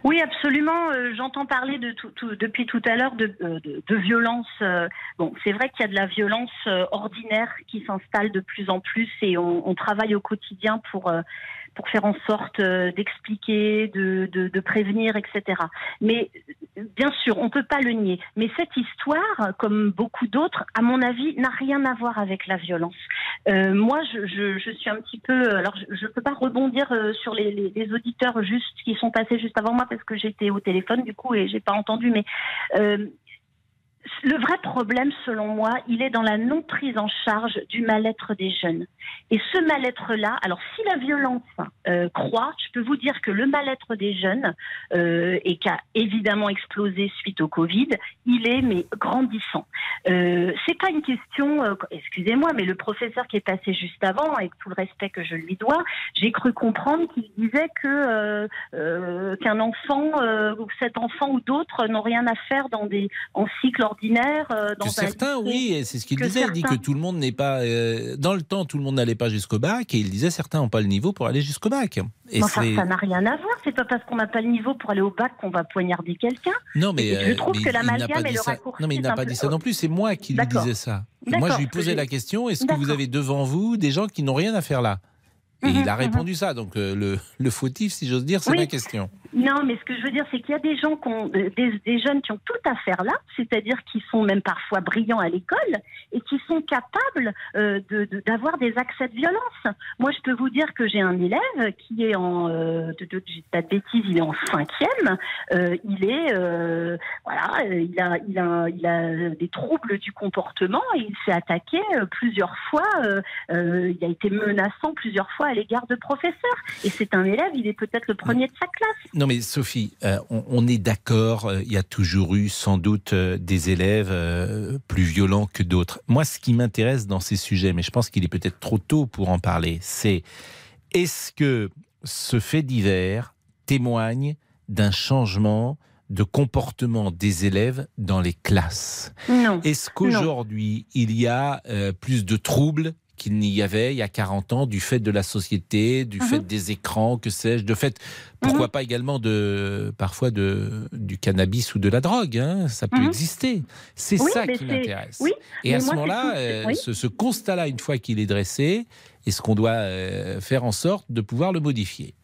Oui, absolument. Euh, J'entends parler de tout, depuis tout à l'heure de, euh, de, violence. euh, bon, c'est vrai qu'il y a de la violence ordinaire qui s'installe de plus en plus et on, travaille au quotidien pour pour faire en sorte euh, d'expliquer, de, de, de prévenir, etc. Mais bien sûr, on peut pas le nier. Mais cette histoire, comme beaucoup d'autres, à mon avis, n'a rien à voir avec la violence. Euh, moi, je, je, je suis un petit peu. Alors, je ne peux pas rebondir euh, sur les, les, les auditeurs juste qui sont passés juste avant moi parce que j'étais au téléphone du coup et j'ai pas entendu. Mais euh, le vrai problème, selon moi, il est dans la non prise en charge du mal-être des jeunes. Et ce mal-être-là, alors si la violence euh, croît, je peux vous dire que le mal-être des jeunes, euh, et qui a évidemment explosé suite au Covid, il est mais grandissant. Euh, c'est pas une question, euh, excusez-moi, mais le professeur qui est passé juste avant, avec tout le respect que je lui dois, j'ai cru comprendre qu'il disait que qu'un enfant, ou cet enfant ou d'autres n'ont rien à faire dans des en cycle ordinaire. euh, dans Que certains, oui, c'est ce qu'il disait. Il dit que tout le monde n'est pas. euh, dans le temps, tout le monde n'allait pas jusqu'au bac, et il disait certains n'ont pas le niveau pour aller jusqu'au bac. Et ça n'a rien à voir. C'est pas parce qu'on n'a pas le niveau pour aller au bac qu'on va poignarder quelqu'un. Non, mais Et je euh, trouve mais que l'amalgame et le raccourci Non, mais il n'a pas dit ça non plus. C'est moi qui lui disais ça. Moi, je lui posais la question est-ce que vous avez devant vous des gens qui n'ont rien à faire là? Et Mhm, il a mhm. répondu ça. Donc euh, le, le fautif, si j'ose dire, c'est Oui. ma question. Non, mais ce que je veux dire, c'est qu'il y a des gens qui ont, euh, des, des jeunes qui ont tout à faire là, c'est-à-dire qui sont même parfois brillants à l'école et qui sont capables euh, de- de- d'avoir des accès de violence. Moi, je peux vous dire que j'ai un élève qui est en, euh, de, de, pas de bêtises, il est en cinquième. Euh, il est, euh, voilà, euh, il a, il a, il a des troubles du comportement. Et il s'est attaqué plusieurs fois. il a été menaçant plusieurs fois à l'égard de professeurs. Et c'est un élève, il est peut-être le premier de sa classe. Mais Sophie, euh, on, on est d'accord, euh, il y a toujours eu sans doute euh, des élèves plus violents que d'autres. Moi, ce qui m'intéresse dans ces sujets, mais je pense qu'il est peut-être trop tôt pour en parler, c'est est-ce que ce fait divers témoigne d'un changement de comportement des élèves dans les classes? Non. Est-ce qu'aujourd'hui, il y a plus de troubles qu'il n'y avait il y a 40 ans du fait de la société, du Mhm. fait des écrans, que sais-je, de fait, pourquoi pas également de parfois de du cannabis ou de la drogue, hein, ça peut Mhm. exister. C'est Oui, ça qui m'intéresse. oui, Et à ce moment-là, euh, oui. ce, ce constat-là, une fois qu'il est dressé, est-ce qu'on doit euh, faire en sorte de pouvoir le modifier?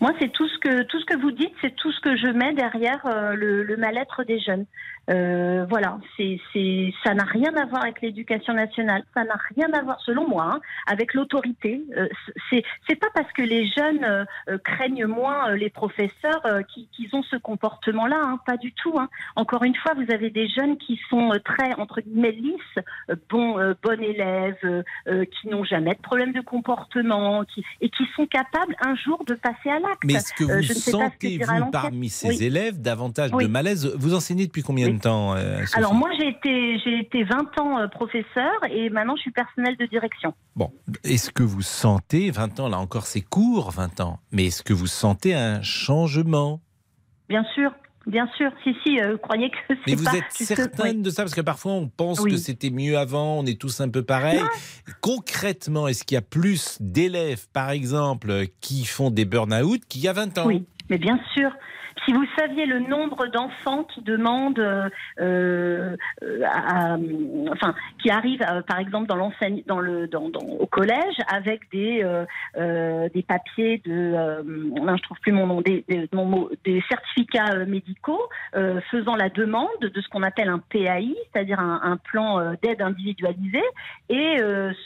Moi, c'est tout ce que tout ce que vous dites, c'est tout ce que je mets derrière euh, le, le mal-être des jeunes. Euh, voilà, c'est c'est ça n'a rien à voir avec l'éducation nationale, ça n'a rien à voir, selon moi, hein, avec l'autorité. Euh, c'est c'est pas parce que les jeunes euh, euh, craignent moins euh, les professeurs euh, qui- qu'ils ont ce comportement-là, hein, pas du tout. hein. Encore une fois, vous avez des jeunes qui sont euh, très entre guillemets lisses, euh, bons euh, bons élèves, euh, euh, qui n'ont jamais de problème de comportement, qui et qui sont capables un jour de passer à l'acte. Mais est-ce que vous je ne sais pas ce que sentez, dira vous, l'ancienne. parmi ces Oui. élèves, davantage Oui. de malaise? Vous enseignez depuis combien de temps euh, Alors moi j'ai été j'ai été 20 ans euh, professeur et maintenant je suis personnel de direction. Bon, est-ce que vous sentez, 20 ans, là encore c'est court, 20 ans, mais est-ce que vous sentez un changement? Bien sûr, bien sûr. Si si, euh, croyez que c'est Mais vous pas êtes certaine oui. de ça? Parce que parfois on pense Oui. que c'était mieux avant, on est tous un peu pareils. Concrètement, est-ce qu'il y a plus d'élèves, par exemple, qui font des burn-out qu'il y a 20 ans? Oui, mais bien sûr. Si vous saviez le nombre d'enfants qui demandent, euh, euh, à- à- enfin, qui arrivent, euh, par exemple, dans l'enseigne, dans le, dans, dans- au collège, avec des euh, des papiers de, non, je trouve plus mon nom, des, des, mon mot, des certificats médicaux faisant la demande de ce qu'on appelle un PAI, c'est-à-dire un, un plan d'aide individualisé, et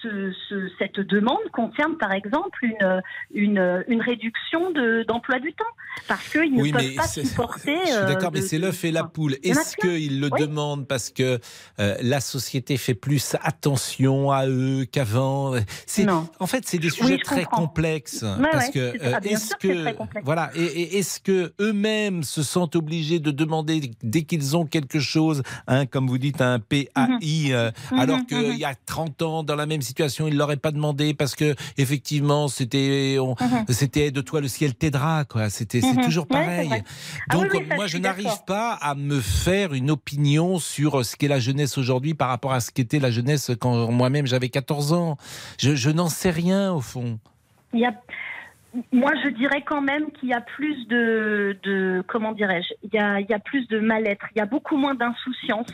ce, ce- cette demande concerne, par exemple, une une, une réduction de- d'emploi du temps, parce qu'ils ne Oui, peuvent mais pas c'est- supporter. Je suis euh, d'accord, mais c'est l'œuf et la poule. Est-ce qu'ils le Oui. demandent parce que euh, la société fait plus attention à eux qu'avant? Non. En fait, c'est des Oui, sujets je très comprends. complexes. Parce ouais, que euh, est-ce que voilà, et, et est-ce que eux-mêmes se sentent obligés de demander dès qu'ils ont quelque chose, hein, comme vous dites, un PAI, euh, Mhm, alors qu'il mhm. y a 30 ans dans la même situation, ils l'auraient pas demandé parce que effectivement c'était c'était de toi le ciel t'aidera quoi. C'était c'est toujours Ouais, Ah Donc oui, oui, ça, moi je n'arrive pas à me faire une opinion sur ce qu'est la jeunesse aujourd'hui par rapport à ce qu'était la jeunesse quand moi-même j'avais 14 ans. Je, je n'en sais rien au fond. Il y a, moi, je dirais quand même qu'il y a plus de, de comment dirais-je, il y a, il y a plus de mal-être, il y a beaucoup moins d'insouciance,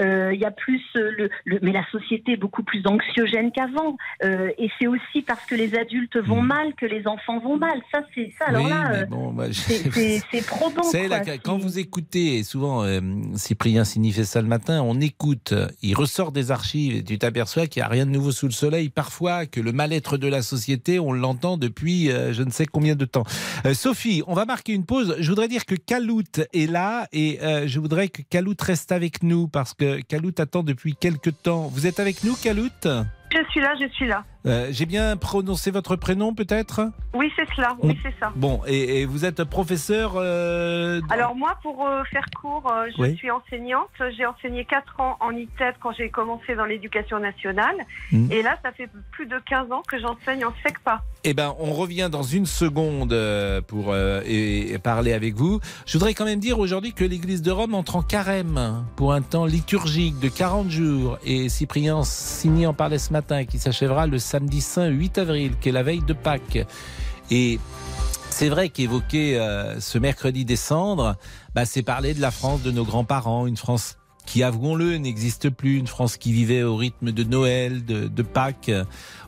euh, il y a plus euh, le, le- mais la société est beaucoup plus anxiogène qu'avant, Euh, et c'est aussi parce que les adultes vont mal que les enfants vont mal. Ça, c'est ça. Alors oui, là, bon, je- c'est- probant. Quoi. quand vous écoutez, et souvent euh, Cyprien Signy fait ça le matin, on écoute, il ressort des archives et tu t'aperçois qu'il n'y a rien de nouveau sous le soleil. Parfois, que le mal-être de la société, on l'entend depuis je ne sais combien de temps. Euh, Sophie, on va marquer une pause. Je voudrais dire que Kalout est là et euh, je voudrais que Kalout reste avec nous parce que Kalout attend depuis quelques temps. Vous êtes avec nous, Kalout? Je suis là, je suis là. Euh, J'ai bien prononcé votre prénom peut-être? Oui, c'est cela, oui, c'est ça. Bon, et, et vous êtes professeur euh, Alors moi, pour euh, faire court, je Oui. suis enseignante. J'ai enseigné 4 ans en ITEP quand j'ai commencé dans l'éducation nationale. Mhm. Et là, ça fait plus de 15 ans que j'enseigne en SECPA. Eh ben, on revient dans une seconde pour et, et parler avec vous. Je voudrais quand même dire aujourd'hui que l'Église de Rome entre en carême pour un temps liturgique de 40 jours. Et Cyprien Signy en parlait ce matin, qui s'achèvera le samedi saint 8 avril, qui est la veille de Pâques. Et c'est vrai qu'évoquer euh, ce mercredi des cendres, bah, c'est parler de la France de nos grands-parents, une France qui, avouons-le, n'existe plus. Une France qui vivait au rythme de Noël, de, de Pâques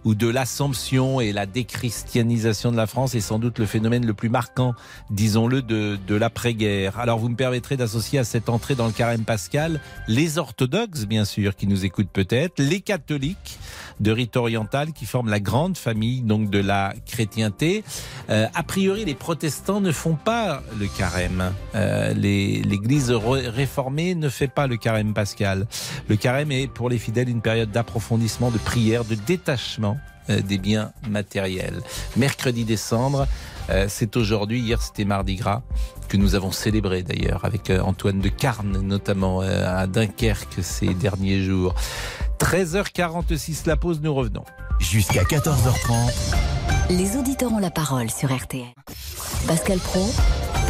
ou de l'Assomption et la déchristianisation de la France est sans doute le phénomène le plus marquant, disons-le, de, de l'après-guerre. Alors vous me permettrez d'associer à cette entrée dans le carême pascal les orthodoxes, bien sûr, qui nous écoutent peut-être, les catholiques de rite oriental qui forment la grande famille donc de la chrétienté. Euh, a priori, les protestants ne font pas le carême. Euh, L'Église réformée ne fait pas le carême pascal. Le carême est pour les fidèles une période d'approfondissement, de prière, de détachement euh, des biens matériels. Mercredi décembre, euh, c'est aujourd'hui, hier c'était mardi gras, que nous avons célébré d'ailleurs avec euh, Antoine de Carne, notamment à Dunkerque ces derniers jours. 13h46, la pause, nous revenons. Jusqu'à 14h30. Les auditeurs ont la parole sur RTL. Pascal Pro.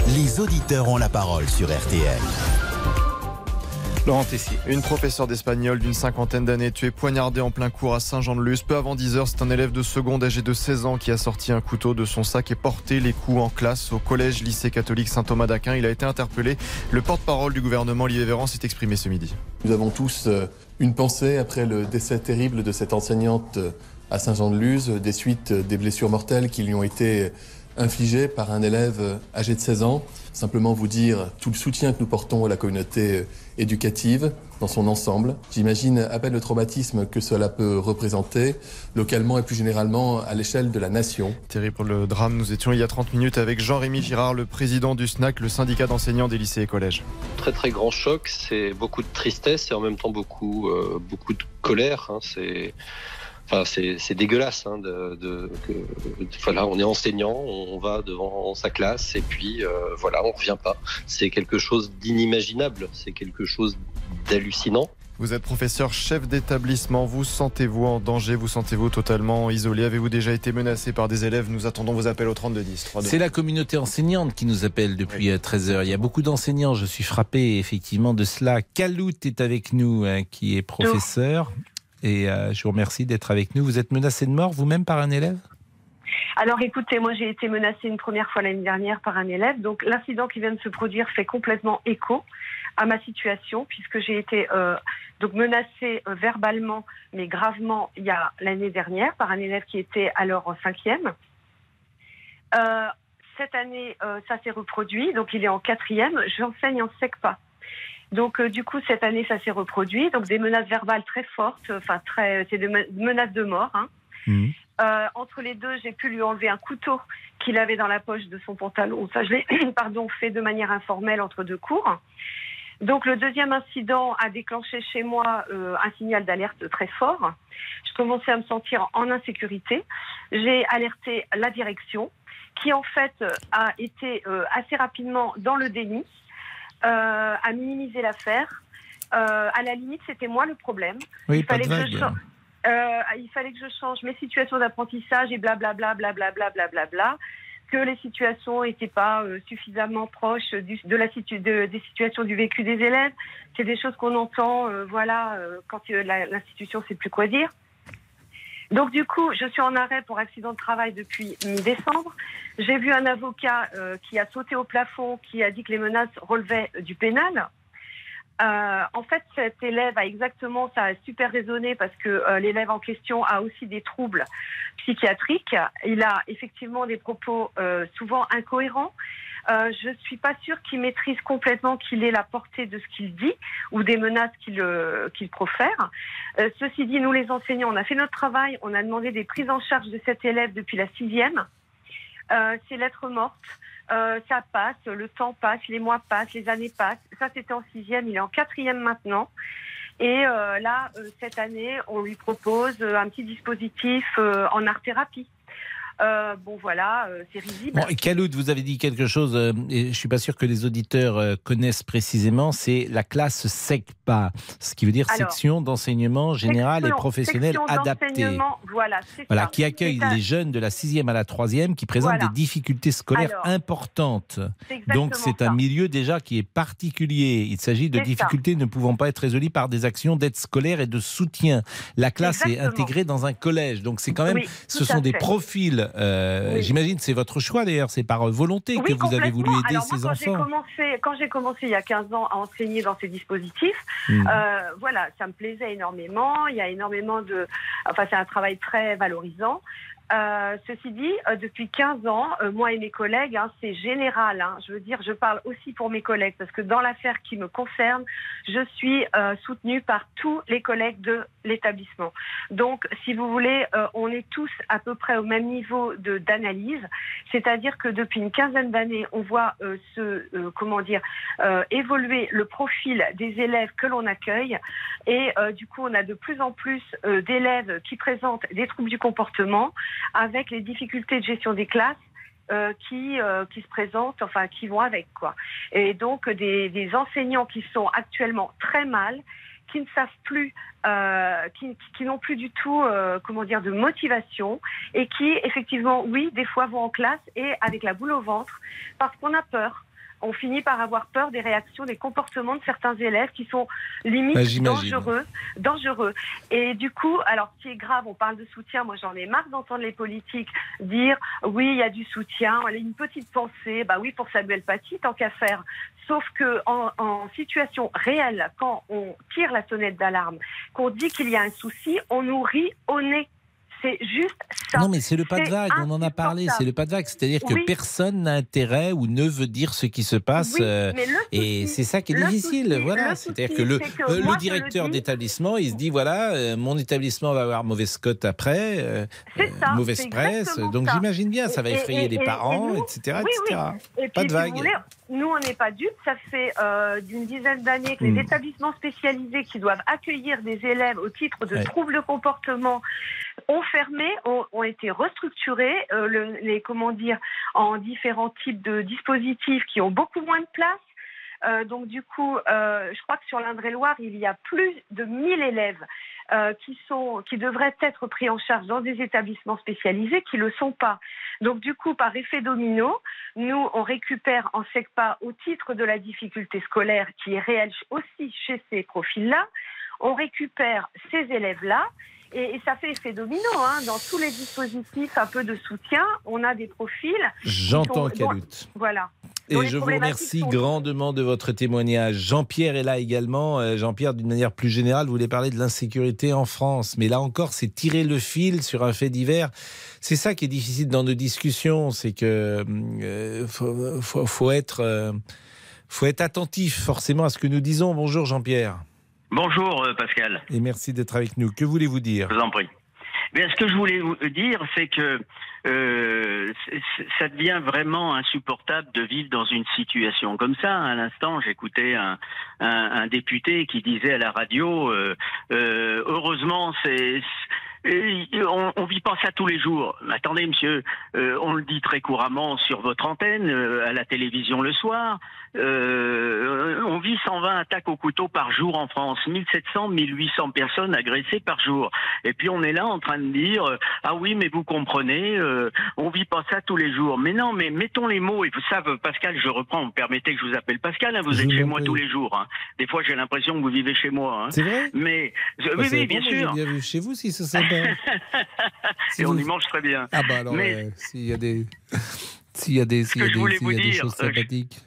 Les auditeurs ont la parole sur RTL. Laurent Tessier. Une professeure d'espagnol d'une cinquantaine d'années tuée poignardée en plein cours à Saint-Jean-de-Luz. Peu avant 10 heures, c'est un élève de seconde âgé de 16 ans qui a sorti un couteau de son sac et porté les coups en classe au collège lycée catholique Saint-Thomas d'Aquin. Il a été interpellé. Le porte-parole du gouvernement, Olivier Véran, s'est exprimé ce midi. Nous avons tous euh, une pensée après le décès terrible de cette enseignante euh, à Saint-Jean-de-Luz, des suites des blessures mortelles qui lui ont été infligées par un élève âgé de 16 ans. Simplement vous dire tout le soutien que nous portons à la communauté éducative dans son ensemble. J'imagine à peine le traumatisme que cela peut représenter localement et plus généralement à l'échelle de la nation. Terrible le drame. Nous étions il y a 30 minutes avec Jean-Rémy Girard, le président du SNAC, le syndicat d'enseignants des lycées et collèges. Très très grand choc, c'est beaucoup de tristesse et en même temps beaucoup, euh, beaucoup de colère. Hein. C'est Enfin, c'est dégueulasse. Hein, de, de, que, voilà, on est enseignant, on va devant sa classe et puis euh, voilà, on revient pas. C'est quelque chose d'inimaginable, c'est quelque chose d'hallucinant. Vous êtes professeur chef d'établissement, vous sentez-vous en danger, vous sentez-vous totalement isolé? Avez-vous déjà été menacé par des élèves? Nous attendons vos appels au 3210. C'est la communauté enseignante qui nous appelle depuis 13 heures. Il y a beaucoup d'enseignants, je suis frappé effectivement de cela. Kalout est avec nous, hein, qui est professeur. Et euh, je vous remercie d'être avec nous. Vous êtes menacé de mort vous-même par un élève? Alors écoutez, moi j'ai été menacée une première fois l'année dernière par un élève. Donc l'incident qui vient de se produire fait complètement écho à ma situation puisque j'ai été euh, donc menacée euh, verbalement mais gravement il y a l'année dernière par un élève qui était alors en cinquième. Euh, cette année, ça s'est reproduit, donc il est en quatrième. J'enseigne en SECPA. Donc euh, du coup cette année ça s'est reproduit, donc des menaces verbales très fortes, enfin très, c'est des menaces de mort. Hein. Mmh. Euh, entre les deux, j'ai pu lui enlever un couteau qu'il avait dans la poche de son pantalon. Ça, je l'ai, pardon, fait de manière informelle entre deux cours. Donc le deuxième incident a déclenché chez moi euh, un signal d'alerte très fort. Je commençais à me sentir en insécurité. J'ai alerté la direction, qui en fait a été euh, assez rapidement dans le déni euh, à minimiser l'affaire. Euh, à la limite, c'était moi le problème. Oui, il, fallait que je euh, il fallait que je change mes situations d'apprentissage et blablabla, blablabla, blablabla, que les situations n'étaient pas euh, suffisamment proches du, de la situ de, des situations du vécu des élèves. C'est des choses qu'on entend, euh, voilà, euh, quand l'institution ne sait plus quoi dire. Donc du coup, je suis en arrêt pour accident de travail depuis mi-décembre. J'ai vu un avocat euh, qui a sauté au plafond, qui a dit que les menaces relevaient du pénal. Euh, en fait, cet élève a exactement, ça a super résonné parce que euh, l'élève en question a aussi des troubles psychiatriques. Il a effectivement des propos euh, souvent incohérents. Euh, je suis pas sûre qu'il maîtrise complètement qu'il ait la portée de ce qu'il dit ou des menaces qu'il euh, profère. Euh, ceci dit, nous les enseignants, on a fait notre travail, on a demandé des prises en charge de cet élève depuis la sixième. C'est lettres mortes. Ça passe, le temps passe, les mois passent, les années passent. Ça, c'était en sixième, il est en quatrième maintenant. Et là, cette année, on lui propose un petit dispositif en art-thérapie. Euh, bon voilà, euh, c'est risible. Bon, vous avez dit quelque chose, euh, et je suis pas sûr que les auditeurs connaissent précisément, c'est la classe SECPA, ce qui veut dire Alors, section d'enseignement général et professionnel adapté. Voilà, qui accueille les jeunes de la sixième à la troisième qui présentent Voilà. des difficultés scolaires Alors, importantes. Donc c'est un milieu déjà qui est particulier. Il s'agit de ça. difficultés ne pouvant pas être résolues par des actions d'aide scolaire et de soutien. La classe est intégrée dans un collège, donc c'est quand même, Oui, ce sont des profils euh, j'imagine c'est votre choix d'ailleurs, c'est par volonté que vous avez voulu aider Alors, ces quand enfants. commencé, quand j'ai commencé il y a 15 ans à enseigner dans ces dispositifs, Hmm. euh, voilà, ça me plaisait énormément. Il y a énormément de, enfin, c'est un travail très valorisant. Euh, ceci dit, euh, depuis 15 ans, euh, moi et mes collègues, hein, c'est général. hein. je veux dire, je parle aussi pour mes collègues parce que dans l'affaire qui me concerne, je suis euh, soutenue par tous les collègues de l'établissement. Donc, si vous voulez, euh, on est tous à peu près au même niveau de d'analyse, c'est-à-dire que depuis une quinzaine d'années, on voit se, comment dire, évoluer le profil des élèves que l'on accueille, et du coup, on a de plus en plus d'élèves qui présentent des troubles du comportement, avec les difficultés de gestion des classes. euh, qui, euh, qui se présentent, enfin qui vont avec quoi. Et donc des, enseignants qui sont actuellement très mal, qui ne savent plus, euh, qui, qui n'ont plus du tout, comment dire, de motivation et qui, effectivement, oui, des fois vont en classe et avec la boule au ventre parce qu'on a peur. On finit par avoir peur des réactions, des comportements de certains élèves qui sont limite Bah, dangereux, dangereux. Et du coup, alors ce qui est grave, on parle de soutien. Moi, j'en ai marre d'entendre les politiques dire oui, il y a du soutien. Une petite pensée, bah oui, pour Samuel Paty, tant qu'à faire. Sauf que en, en situation réelle, quand on tire la sonnette d'alarme, qu'on dit qu'il y a un souci, on nous rit au nez. C'est juste ça. Non, mais c'est le pas de vague, on en a parlé, c'est le pas de vague. C'est-à-dire que personne n'a intérêt ou ne veut dire ce qui se passe. Oui, euh, et c'est ça qui est le difficile. souci- voilà. C'est-à-dire que le, que euh, le directeur d'établissement, il se dit voilà, euh, mon établissement va avoir mauvaise cote après, ça, mauvaise presse. Donc j'imagine bien, ça va effrayer et- les et parents, nous- etc. etc. Et Pas de vague. Nous, on n'est pas dupes. Ça fait euh, d'une dizaine d'années que Hmm. les établissements spécialisés qui doivent accueillir des élèves au titre de Ouais. troubles de comportement ont fermé, ont, ont été restructurés, euh, le- les comment dire, en différents types de dispositifs qui ont beaucoup moins de place. Euh, donc du coup, euh, je crois que sur l'Indre-et-Loire, il y a plus de 1000 élèves euh, qui sont, qui devraient être pris en charge dans des établissements spécialisés, qui le sont pas. Donc du coup, par effet domino, nous on récupère en SECPA au titre de la difficulté scolaire qui est réelle aussi chez ces profils-là, on récupère ces élèves-là. Et, et ça fait effet domino, hein. dans tous les dispositifs un peu de soutien, on a des profils. J'entends, Caloute. Voilà. Et je vous remercie sont- grandement de votre témoignage. Jean-Pierre est là également. Euh, Jean-Pierre, d'une manière plus générale, voulait parler de l'insécurité en France. Mais là encore, c'est tirer le fil sur un fait divers. C'est ça qui est difficile dans nos discussions. C'est que euh, faut, faut- faut être, euh, faut être attentif forcément à ce que nous disons. Bonjour Jean-Pierre. Bonjour euh, Pascal, Et merci d'être avec nous. Que voulez-vous dire je vous en prie. Bien, ce que je voulais vous dire, c'est que euh, ça devient vraiment insupportable de vivre dans une situation comme ça. À l'instant, j'écoutais un, un, un député qui disait à la radio, euh, euh, heureusement, c'est on, on vit pas ça tous les jours. Mais Attendez, monsieur, euh, on le dit très couramment sur votre antenne, euh, à la télévision le soir. Euh, on vit 120 attaques au couteau par jour en France, 1700, 1800 personnes agressées par jour. Et puis on est là en train de dire euh, ah oui, mais vous comprenez, euh, on vit pas ça tous les jours. Mais non, mais mettons les mots. Et vous savez, Pascal, je reprends. Vous me permettez que je vous appelle Pascal. hein, vous Je êtes chez moi tous les jours. hein. Des fois, j'ai l'impression que vous vivez chez moi. hein. C'est vrai? Mais je- Bah, oui, ça oui, bien sûr. Bien chez vous si c'est sympa. Si Et on vous- y mange très bien. Ah bah alors, Mais- euh, s'il y a des, s'il y a des, s'il y a des, s'il y a des choses euh, je- sympathiques.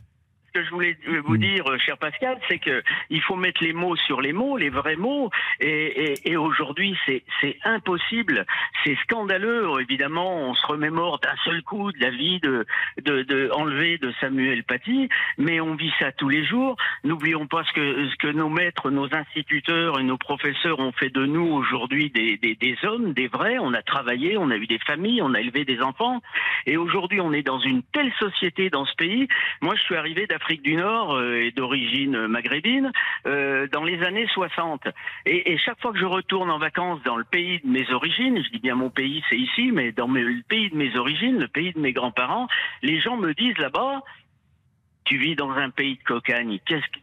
Ce que je voulais euh, vous Mm. dire, euh, cher Pascal, c'est que il faut mettre les mots sur les mots, les vrais mots. Et, et- et aujourd'hui, c'est c'est impossible, c'est scandaleux. Évidemment, on se remémore d'un seul coup de la vie de, de, de enlevée de Samuel Paty, mais on vit ça tous les jours. N'oublions pas ce que ce que nos maîtres, nos instituteurs et nos professeurs ont fait de nous aujourd'hui des, des, des hommes, des vrais. On a travaillé, on a eu des familles, on a élevé des enfants. Et aujourd'hui, on est dans une telle société dans ce pays. Moi, je suis arrivé d'Afrique du Nord euh, et d'origine maghrébine euh, dans les années 60. Et, chaque fois que je retourne en vacances dans le pays de mes origines, je dis bien mon pays, c'est ici, mais dans le pays de mes origines, le pays de mes grands-parents, les gens me disent là-bas, tu vis dans un pays de cocagne.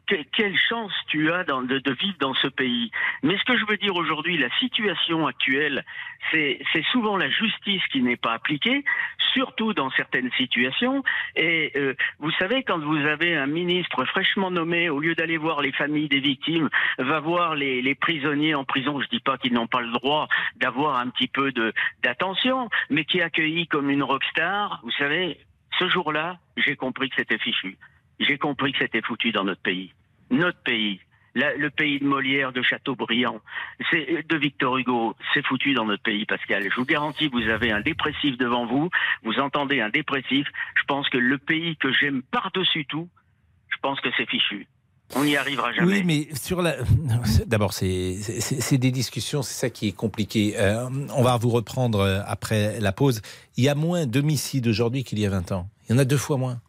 quelle chance tu as de, vivre dans ce pays. Mais ce que je veux dire aujourd'hui, la situation actuelle, c'est souvent la justice qui n'est pas appliquée, surtout dans certaines situations. Et euh, vous savez, quand vous avez un ministre fraîchement nommé, au lieu d'aller voir les familles des victimes, va voir les, les prisonniers en prison, je dis pas qu'ils n'ont pas le droit d'avoir un petit peu d'attention, mais qui est accueilli comme une rockstar, vous savez, ce jour-là, j'ai compris que c'était fichu j'ai compris que c'était foutu dans notre pays. Notre pays. le pays de Molière, de Chateaubriand, de Victor Hugo, c'est foutu dans notre pays, Pascal. Je vous garantis, vous avez un dépressif devant vous, vous entendez un dépressif. Je pense que le pays que j'aime par-dessus tout, je pense que c'est fichu. On n'y arrivera jamais. Oui, mais sur la. D'abord, c'est des discussions, c'est ça qui est compliqué. Euh, on va vous reprendre euh, après la pause. Il y a moins d'homicides aujourd'hui qu'il y a 20 ans. Il y en a deux fois moins.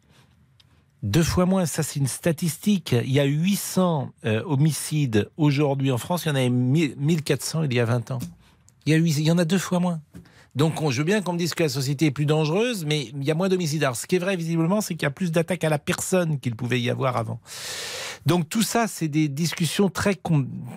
Deux fois moins, ça c'est une statistique. Il y a 800 euh, homicides aujourd'hui en France, il y en avait 1400 il y a 20 ans. Il y, a, il y en a deux fois moins. Donc je veux bien qu'on me dise que la société est plus dangereuse, mais il y a moins d'homicides. Alors ce qui est vrai visiblement, c'est qu'il y a plus d'attaques à la personne qu'il pouvait y avoir avant. Donc tout ça, c'est des discussions très,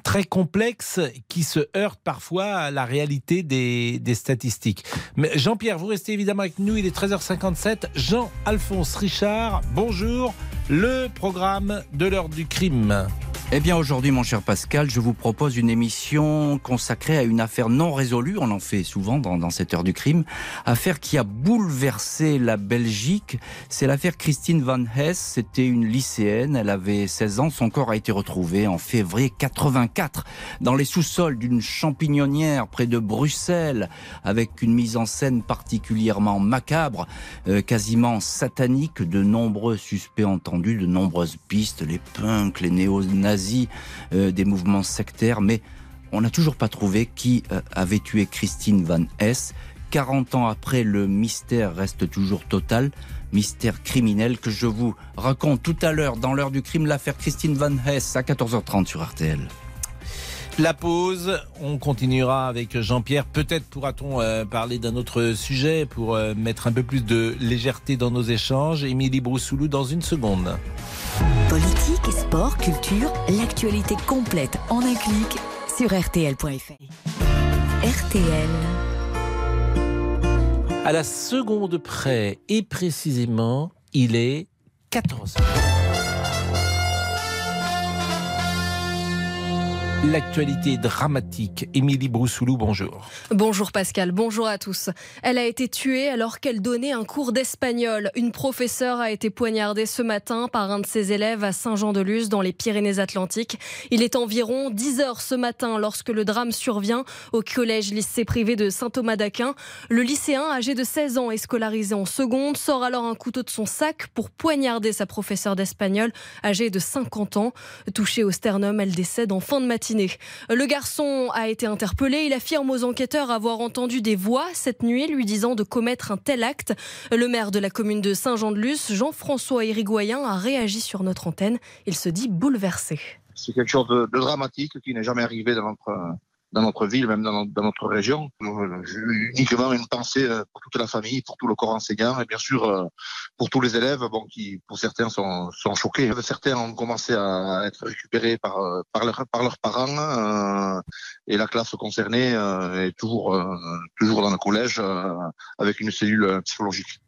très complexes qui se heurtent parfois à la réalité des, des statistiques. Mais Jean-Pierre, vous restez évidemment avec nous, il est 13h57. Jean-Alphonse Richard, bonjour. Le programme de l'heure du crime. Eh bien aujourd'hui, mon cher Pascal, je vous propose une émission consacrée à une affaire non résolue, on en fait souvent dans, dans cette heure du crime, affaire qui a bouleversé la Belgique. C'est l'affaire Christine Van Hess, c'était une lycéenne, elle avait 16 ans, son corps a été retrouvé en février 84 dans les sous-sols d'une champignonnière près de Bruxelles, avec une mise en scène particulièrement macabre, euh, quasiment satanique, de nombreux suspects entendus, de nombreuses pistes, les punks, les néo-nazis, euh, des mouvements sectaires, mais on n'a toujours pas trouvé qui euh, avait tué Christine Van Hess. 40 ans après, le mystère reste toujours total. Mystère criminel que je vous raconte tout à l'heure dans l'heure du crime, l'affaire Christine Van Hess à 14h30 sur RTL. La pause, on continuera avec Jean-Pierre. Peut-être pourra-t-on euh, parler d'un autre sujet pour mettre un peu plus de légèreté dans nos échanges. Émilie Broussoulou dans une seconde. Politique, sport, culture, l'actualité complète en un clic sur rtl.fr. RTL. À la seconde près et précisément, il est 14 L'actualité dramatique. Émilie Broussoulou, bonjour. Bonjour Pascal, bonjour à tous. Elle a été tuée alors qu'elle donnait un cours d'espagnol. Une professeure a été poignardée ce matin par un de ses élèves à Saint-Jean-de-Luz dans les Pyrénées-Atlantiques. Il est environ 10 heures ce matin lorsque le drame survient au collège lycée privé de Saint-Thomas d'Aquin. Le lycéen âgé de 16 ans et scolarisé en seconde sort alors un couteau de son sac pour poignarder sa professeure d'espagnol âgée de 50 ans. Touchée au sternum, elle décède en fin de matinée le garçon a été interpellé. Il affirme aux enquêteurs avoir entendu des voix cette nuit lui disant de commettre un tel acte. Le maire de la commune de Saint-Jean-de-Luz, Jean-François Irigoyen, a réagi sur notre antenne. Il se dit bouleversé. C'est quelque chose de, dramatique qui n'est jamais arrivé dans notre, dans notre ville, même dans, notre région. J'ai uniquement une pensée euh, pour toute la famille, pour tout le corps enseignant et bien sûr euh, pour tous les élèves, bon, qui pour certains sont, sont choqués. Certains ont commencé à être récupérés par, euh, par, par leurs parents et la classe concernée est toujours, toujours dans le collège avec une cellule psychologique.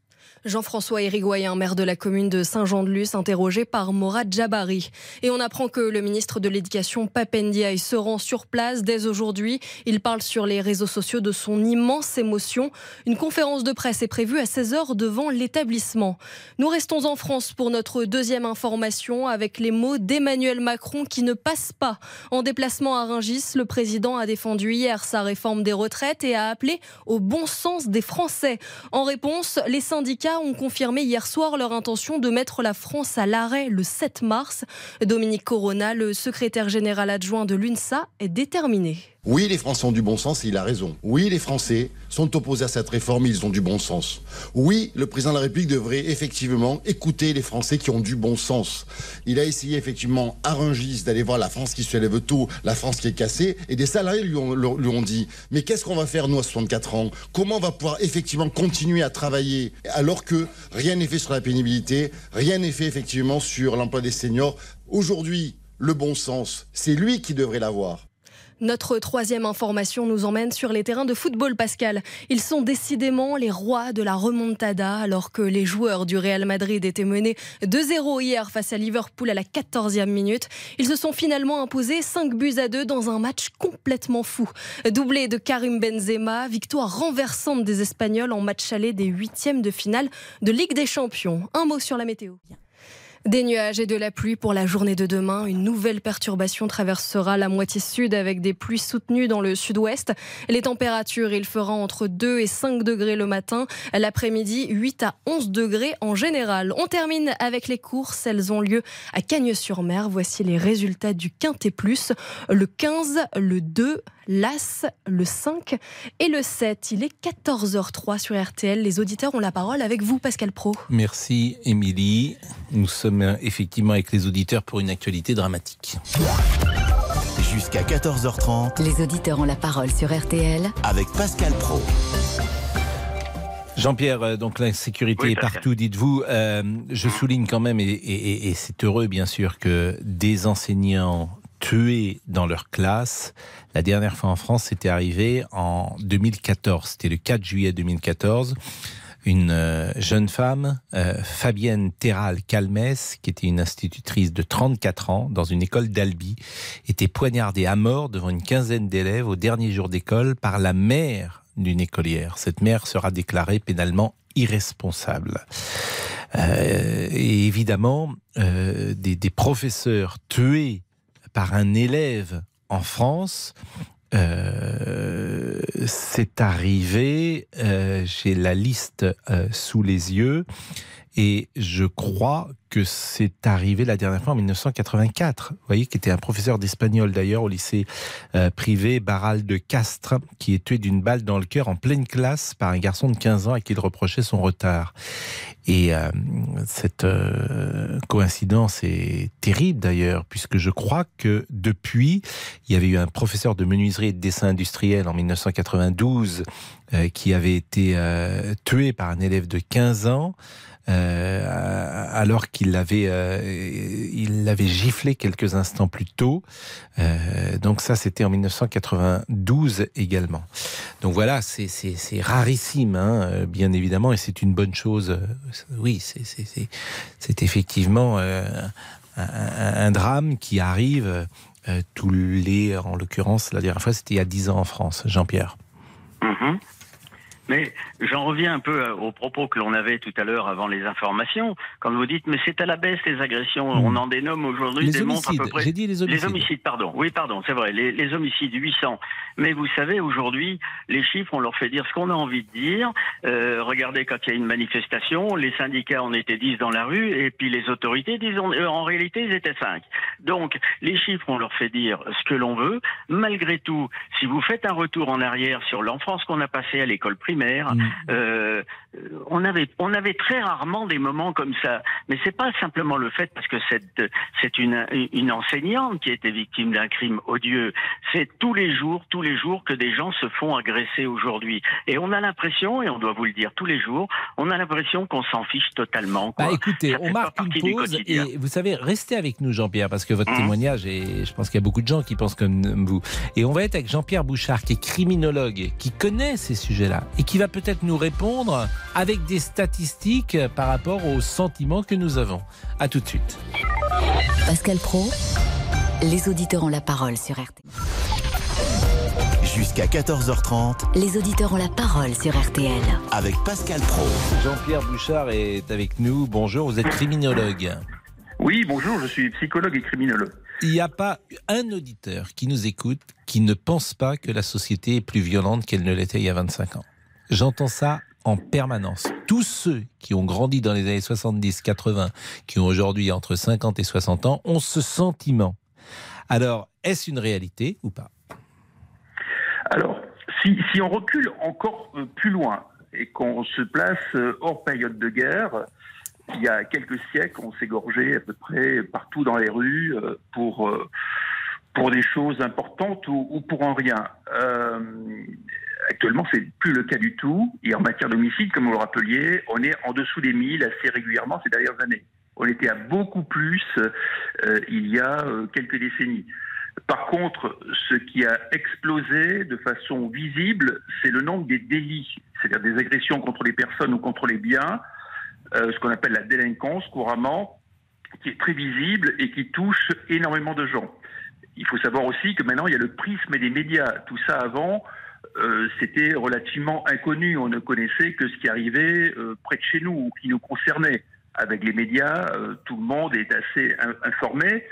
Jean-François Érigoyen, maire de la commune de Saint-Jean-de-Luz, interrogé par Morad Jabari. Et on apprend que le ministre de l'Éducation, Papendiaï, se rend sur place dès aujourd'hui. Il parle sur les réseaux sociaux de son immense émotion. Une conférence de presse est prévue à 16h devant l'établissement. Nous restons en France pour notre deuxième information avec les mots d'Emmanuel Macron qui ne passent pas. En déplacement à Rungis, le président a défendu hier sa réforme des retraites et a appelé au bon sens des Français. En réponse, les syndicats ont confirmé hier soir leur intention de mettre la France à l'arrêt le 7 mars. Dominique Corona, le secrétaire général adjoint de l'UNSA, est déterminé. Oui, les Français ont du bon sens et il a raison. Oui, les Français sont opposés à cette réforme, ils ont du bon sens. Oui, le président de la République devrait effectivement écouter les Français qui ont du bon sens. Il a essayé effectivement à Rungis d'aller voir la France qui se lève tôt, la France qui est cassée, et des salariés lui ont, lui ont dit mais qu'est-ce qu'on va faire nous à 64 ans? Comment on va pouvoir effectivement continuer à travailler alors que rien n'est fait sur la pénibilité, rien n'est fait effectivement sur l'emploi des seniors? Aujourd'hui, le bon sens, c'est lui qui devrait l'avoir. Notre troisième information nous emmène sur les terrains de football, Pascal. Ils sont décidément les rois de la remontada, alors que les joueurs du Real Madrid étaient menés 2-0 hier face à Liverpool à la 14e minute. Ils se sont finalement imposés 5 buts à 2 dans un match complètement fou. Doublé de Karim Benzema, victoire renversante des Espagnols en match aller des huitièmes de finale de Ligue des Champions. Un mot sur la météo. Des nuages et de la pluie pour la journée de demain. Une nouvelle perturbation traversera la moitié sud avec des pluies soutenues dans le sud-ouest. Les températures, il fera entre 2 et 5 degrés le matin. L'après-midi, 8 à 11 degrés en général. On termine avec les courses. Elles ont lieu à Cagnes-sur-Mer. Voici les résultats du Quintet Plus. Le 15, le 2, l'As, le 5 et le 7. Il est 14h03 sur RTL. Les auditeurs ont la parole avec vous, Pascal Pro. Merci, Émilie. Nous sommes effectivement avec les auditeurs pour une actualité dramatique. Jusqu'à 14h30. Les auditeurs ont la parole sur RTL. Avec Pascal Pro. Jean-Pierre, euh, donc l'insécurité oui, est partout, dites-vous. Euh, je souligne quand même, et, et, et c'est heureux bien sûr, que des enseignants tués dans leur classe. La dernière fois en France, c'était arrivé en 2014. C'était le 4 juillet 2014 une euh, jeune femme, euh, Fabienne Terral Calmès, qui était une institutrice de 34 ans dans une école d'Albi, était poignardée à mort devant une quinzaine d'élèves au dernier jour d'école par la mère d'une écolière. Cette mère sera déclarée pénalement irresponsable. Euh, et évidemment, euh, des, des professeurs tués par un élève en France, euh, c'est arrivé, euh, j'ai la liste euh, sous les yeux, et je crois que c'est arrivé la dernière fois en 1984. Vous voyez, qui était un professeur d'espagnol d'ailleurs au lycée euh, privé Barral de Castres, qui est tué d'une balle dans le cœur en pleine classe par un garçon de 15 ans à qui il reprochait son retard. Et euh, cette euh, coïncidence est terrible d'ailleurs, puisque je crois que depuis, il y avait eu un professeur de menuiserie et de dessin industriel en 1992 euh, qui avait été tué par un élève de 15 ans. Euh, alors qu'il l'avait, euh, il l'avait giflé quelques instants plus tôt. Euh, donc ça, c'était en 1992 également. Donc voilà, c'est, rarissime, hein, bien évidemment, et c'est une bonne chose. Oui, c'est, effectivement un, drame qui arrive tous les, en l'occurrence, la dernière fois, c'était il y a 10 ans en France. Jean-Pierre. Mmh. Mais j'en reviens un peu aux propos que l'on avait tout à l'heure avant les informations. Quand vous dites, mais c'est à la baisse les agressions, mmh. on en dénomme aujourd'hui des montres à peu près. J'ai dit les homicides. Les homicides, pardon. Oui, pardon, c'est vrai. Les, les, homicides, 800. Mais vous savez, aujourd'hui, les chiffres, on leur fait dire ce qu'on a envie de dire. Euh, regardez, quand il y a une manifestation, les syndicats en étaient 10 dans la rue, et puis les autorités disent euh, en réalité, ils étaient 5. Donc, les chiffres, on leur fait dire ce que l'on veut. Malgré tout, si vous faites un retour en arrière sur l'enfance qu'on a passée à l'école primaire, Mmh. Euh, on avait on avait très rarement des moments comme ça. Mais c'est pas simplement le fait parce que c'est c'est une une enseignante qui a été victime d'un crime odieux. C'est tous les jours tous les jours que des gens se font agresser aujourd'hui. Et on a l'impression et on doit vous le dire tous les jours, on a l'impression qu'on s'en fiche totalement. Quoi. Bah, écoutez, on marque une pause et vous savez restez avec nous Jean-Pierre parce que votre mmh. témoignage et je pense qu'il y a beaucoup de gens qui pensent comme vous. Et on va être avec Jean-Pierre Bouchard qui est criminologue, qui connaît ces sujets-là et qui va peut-être nous répondre avec des statistiques par rapport aux sentiments que nous avons. À tout de suite. Pascal Pro, les auditeurs ont la parole sur RTL. Jusqu'à 14h30. Les auditeurs ont la parole sur RTL. Avec Pascal Pro. Jean-Pierre Bouchard est avec nous. Bonjour, vous êtes criminologue. Oui, bonjour, je suis psychologue et criminologue. Il n'y a pas un auditeur qui nous écoute qui ne pense pas que la société est plus violente qu'elle ne l'était il y a 25 ans. J'entends ça en permanence. Tous ceux qui ont grandi dans les années 70, 80, qui ont aujourd'hui entre 50 et 60 ans, ont ce sentiment. Alors, est-ce une réalité ou pas? Alors, si, si, on recule encore euh, plus loin et qu'on se place euh, hors période de guerre, il y a quelques siècles, on s'égorgeait à peu près partout dans les rues euh, pour, pour des choses importantes ou, ou pour en rien. Euh, actuellement, c'est plus le cas du tout. Et en matière d'homicide, comme vous le rappeliez, on est en dessous des 1000 assez régulièrement ces dernières années. On était à beaucoup plus euh, il y a quelques décennies. Par contre, ce qui a explosé de façon visible, c'est le nombre des délits, c'est-à-dire des agressions contre les personnes ou contre les biens, euh, ce qu'on appelle la délinquance couramment, qui est très visible et qui touche énormément de gens. Il faut savoir aussi que maintenant, il y a le prisme des médias. Tout ça avant, euh, c'était relativement inconnu. On ne connaissait que ce qui arrivait euh, près de chez nous ou qui nous concernait. Avec les médias, euh, tout le monde est assez informé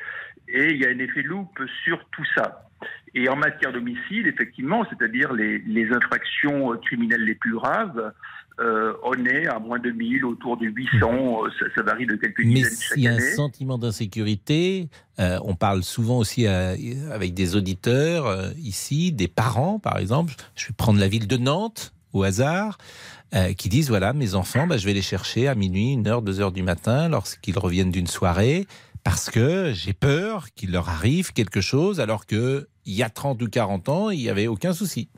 et il y a un effet loupe sur tout ça. Et en matière d'homicide, effectivement, c'est-à-dire les, les, infractions criminelles les plus graves, euh, on est à moins de 1000, autour de 800, ça, ça varie de quelques Mais dizaines chaque il y a un année. sentiment d'insécurité. Euh, on parle souvent aussi euh, avec des auditeurs euh, ici, des parents par exemple. Je vais prendre la ville de Nantes au hasard. euh, qui disent voilà mes enfants bah, je vais les chercher à minuit une heure deux heures du matin lorsqu'ils reviennent d'une soirée parce que j'ai peur qu'il leur arrive quelque chose alors que il y a 30 ou 40 ans il n'y avait aucun souci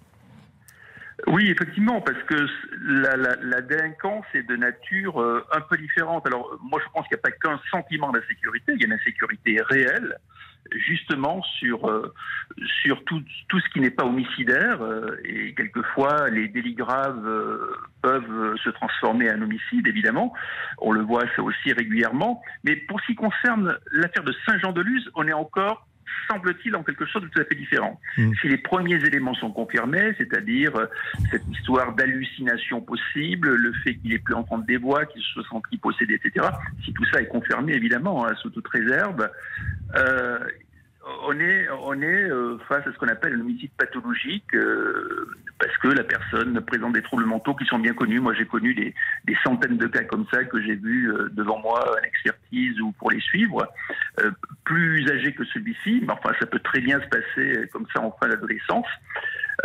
Oui, effectivement, parce que la, la, la délinquance est de nature euh, un peu différente. Alors, moi, je pense qu'il n'y a pas qu'un sentiment d'insécurité, il y a une insécurité réelle, justement sur, euh, sur tout, tout ce qui n'est pas homicidaire. euh, et quelquefois, les délits graves euh, peuvent se transformer en homicide, évidemment. On le voit ça aussi régulièrement. Mais pour ce qui concerne l'affaire de Saint-Jean-de-Luz, on est encore semble-t-il, en quelque chose de tout à fait différent. Si les premiers éléments sont confirmés, c'est-à-dire euh, cette histoire d'hallucination possible, le fait qu'il ait pu entendre des voix, qu'il se soit senti possédé, etc., si tout ça est confirmé, évidemment, hein, sous toute réserve, euh, on est, on est euh, face à ce qu'on appelle un homicide pathologique, euh, parce que la personne présente des troubles mentaux qui sont bien connus. Moi, j'ai connu des, des centaines de cas comme ça que j'ai vus euh, devant moi en expertise ou pour les suivre. Euh, plus âgé que celui-ci, mais enfin, ça peut très bien se passer comme ça en fin d'adolescence.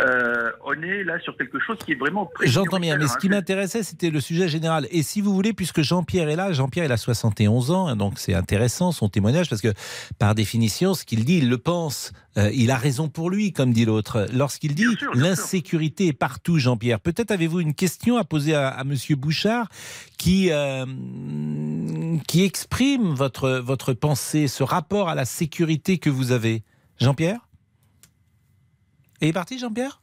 Euh, on est là sur quelque chose qui est vraiment très J'entends bien, mais ce qui hein. m'intéressait, c'était le sujet général. Et si vous voulez, puisque Jean-Pierre est là, Jean-Pierre, il a 71 ans, hein, donc c'est intéressant son témoignage, parce que par définition, ce qu'il dit, il le pense. Euh, il a raison pour lui, comme dit l'autre. Lorsqu'il dit l'insécurité est partout, Jean-Pierre, peut-être avez-vous une question à poser à, à Monsieur Bouchard qui, euh, qui exprime votre, votre pensée, ce rapport à la sécurité que vous avez. Jean-Pierre? Il est parti, Jean-Pierre?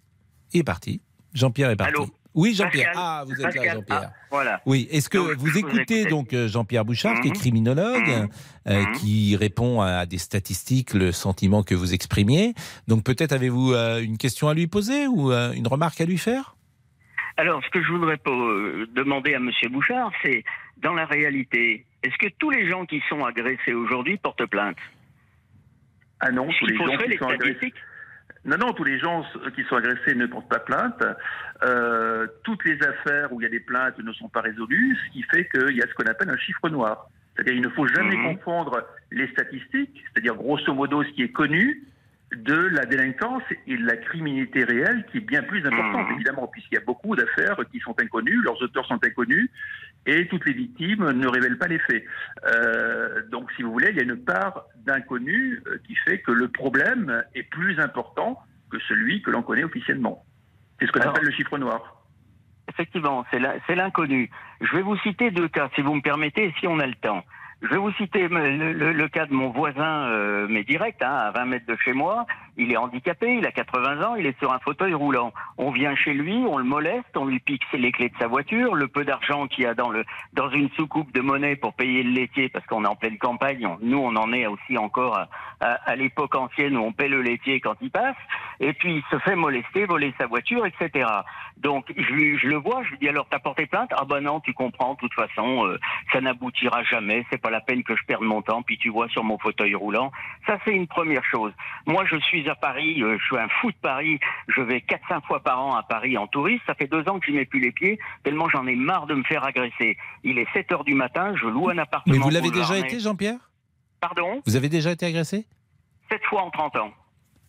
Il est parti. Jean-Pierre est parti. Allô? Oui, Jean-Pierre. Ah, vous êtes Pascal, là, Jean-Pierre. ah, voilà. Oui, est-ce que Donc, vous écoutez donc euh, Jean-Pierre Bouchard, qui est Mhm. criminologue, euh, qui répond à des statistiques, le sentiment que vous exprimiez. Donc peut-être avez-vous euh, une question à lui poser ou euh, une remarque à lui faire? Alors, ce que je voudrais demander à Monsieur Bouchard, c'est, dans la réalité, est-ce que tous les gens qui sont agressés aujourd'hui portent plainte? Ah non, tous les gens qui les sont agressés. Non, non, tous les gens qui sont agressés ne portent pas plainte. Euh, toutes les affaires où il y a des plaintes ne sont pas résolues, ce qui fait qu'il y a ce qu'on appelle un chiffre noir. C'est-à-dire qu'il ne faut jamais Mhm. confondre les statistiques, c'est-à-dire grosso modo ce qui est connu, de la délinquance et de la criminalité réelle qui est bien plus importante, Mhm. évidemment, puisqu'il y a beaucoup d'affaires qui sont inconnues, leurs auteurs sont inconnus, et toutes les victimes ne révèlent pas les faits. Euh, donc, si vous voulez, il y a une part d'inconnu euh, qui fait que le problème est plus important que celui que l'on connaît officiellement. C'est ce qu'on Alors- appelle le chiffre noir. Effectivement, c'est l'inconnu. Je vais vous citer deux cas, si vous me permettez, si on a le temps. Je vais vous citer le, cas de mon voisin, euh, mais direct, hein, à 20 mètres de chez moi. Il est handicapé, il a 80 ans, il est sur un fauteuil roulant. On vient chez lui, on le moleste, on lui pique les clés de sa voiture, le peu d'argent qu'il a dans, le, dans une soucoupe de monnaie pour payer le laitier, parce qu'on est en pleine campagne. Nous, on en est aussi encore à, à- à l'époque ancienne où on paie le laitier quand il passe. Et puis, il se fait molester, voler sa voiture, etc. Donc, je, je le vois, je lui dis alors, t'as porté plainte? Ah ben non, tu comprends, de toute façon, euh, ça n'aboutira jamais, c'est pas la peine que je perde mon temps, puis tu vois sur mon fauteuil roulant. Ça, c'est une première chose. Moi, je suis à Paris, euh, je suis un fou de Paris, je vais 4-5 fois par an à Paris en touriste, ça fait deux ans que je mets plus les pieds, tellement j'en ai marre de me faire agresser. Il est 7 heures du matin, je loue un appartement. Mais vous l'avez déjà été, Jean-Pierre? Pardon? Vous avez déjà été agressé? 7 fois en 30 ans.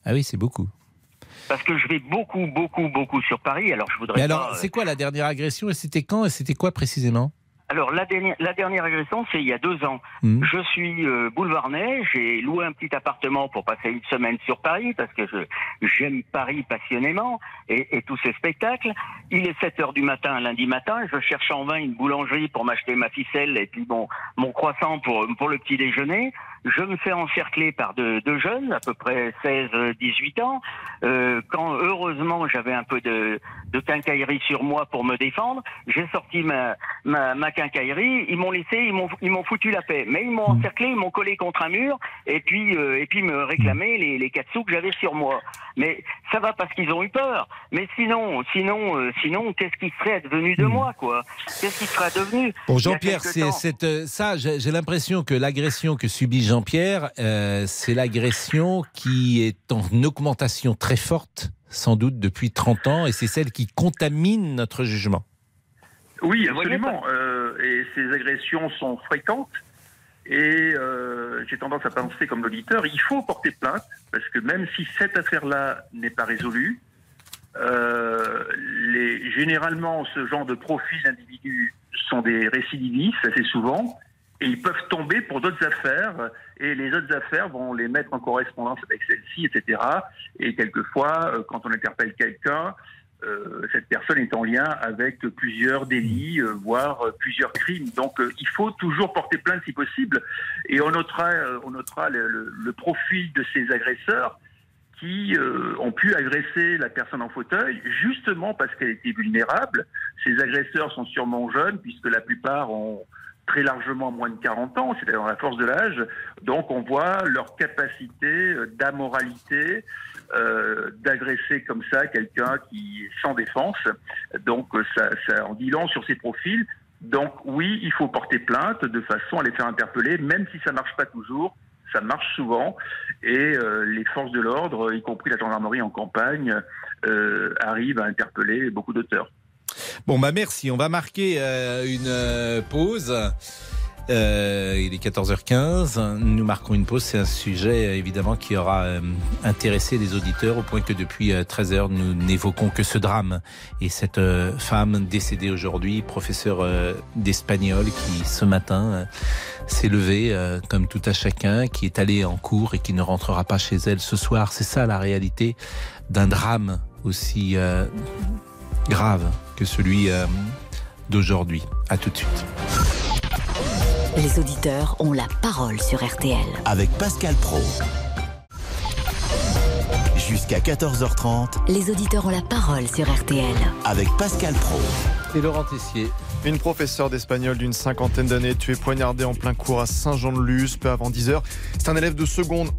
Ah oui, c'est beaucoup. parce que je vais beaucoup, beaucoup, beaucoup sur Paris. Alors je voudrais. Mais alors, pas, euh, c'est quoi la dernière agression et c'était quand et c'était quoi précisément? Alors la dernière, la dernière agression, c'est il y a deux ans. Mhm. Je suis euh, j'ai loué un petit appartement pour passer une semaine sur Paris parce que je j'aime Paris passionnément et, et tous ces spectacles. Il est 7 heures du matin, lundi matin, je cherche en vain une boulangerie pour m'acheter ma ficelle et puis mon, mon croissant pour, pour le petit déjeuner. Je me fais encercler par deux, deux jeunes, à peu près 16-18 ans. Euh, quand heureusement j'avais un peu de, de quincaillerie sur moi pour me défendre, j'ai sorti ma, ma, ma quincaillerie. Ils m'ont laissé, ils m'ont, ils m'ont foutu la paix. Mais ils m'ont encerclé, ils m'ont collé contre un mur et puis, euh, et puis me réclamer les, les quatre sous que j'avais sur moi. Mais ça va parce qu'ils ont eu peur. Mais sinon, sinon, euh, sinon, qu'est-ce qui serait devenu de moi, quoi? Qu'est-ce qui serait devenu? Bon, Jean-Pierre, c'est cette, euh, ça, j'ai j'ai l'impression que l'agression que subit Jean-Pierre, euh, c'est l'agression qui est en augmentation très forte, sans doute depuis 30 ans, et c'est celle qui contamine notre jugement. Oui, absolument. Euh, et ces agressions sont fréquentes. Et euh, j'ai tendance à penser comme l'auditeur, il faut porter plainte, parce que même si cette affaire-là n'est pas résolue, euh, les, généralement, ce genre de profils d'individus sont des récidivistes assez souvent, et ils peuvent tomber pour d'autres affaires, et les autres affaires vont les mettre en correspondance avec celle-ci, etc. Et quelquefois, quand on interpelle quelqu'un, cette personne est en lien avec plusieurs délits, euh, voire euh, plusieurs crimes. Donc euh, il faut toujours porter plainte si possible. Et on notera, euh, on notera le, profil de ces agresseurs qui euh, ont pu agresser la personne en fauteuil justement parce qu'elle était vulnérable. Ces agresseurs sont sûrement jeunes puisque la plupart ont très largement moins de 40 ans, c'est dans la force de l'âge. Donc on voit leur capacité euh, d'amoralité, euh, d'agresser comme ça quelqu'un qui est sans défense. Donc euh, ça, ça en dit sur ces profils. Donc oui, il faut porter plainte de façon à les faire interpeller, même si ça marche pas toujours. Ça marche souvent et euh, les forces de l'ordre, y compris la gendarmerie en campagne, euh, arrivent à interpeller beaucoup d'auteurs. Bon, bah merci. On va marquer euh, une euh, pause. Euh, il est 14h15. Nous marquons une pause. C'est un sujet euh, évidemment qui aura euh, intéressé les auditeurs au point que depuis euh, 13h, nous n'évoquons que ce drame et cette euh, femme décédée aujourd'hui, professeure euh, d'espagnol, qui ce matin euh, s'est levée euh, comme tout à chacun, qui est allée en cours et qui ne rentrera pas chez elle ce soir. C'est ça la réalité d'un drame aussi euh, grave que celui euh, d'aujourd'hui. À tout de suite. Les auditeurs ont la parole sur RTL. Avec Pascal Pro. Jusqu'à 14h30 Les auditeurs ont la parole sur RTL. avec Pascal Pro. Et Laurent Tessier. Une professeure d'espagnol d'une cinquantaine d'années tuée poignardée en plein cours à Saint-Jean-de-Luz peu avant 10 heures. C'est un élève de seconde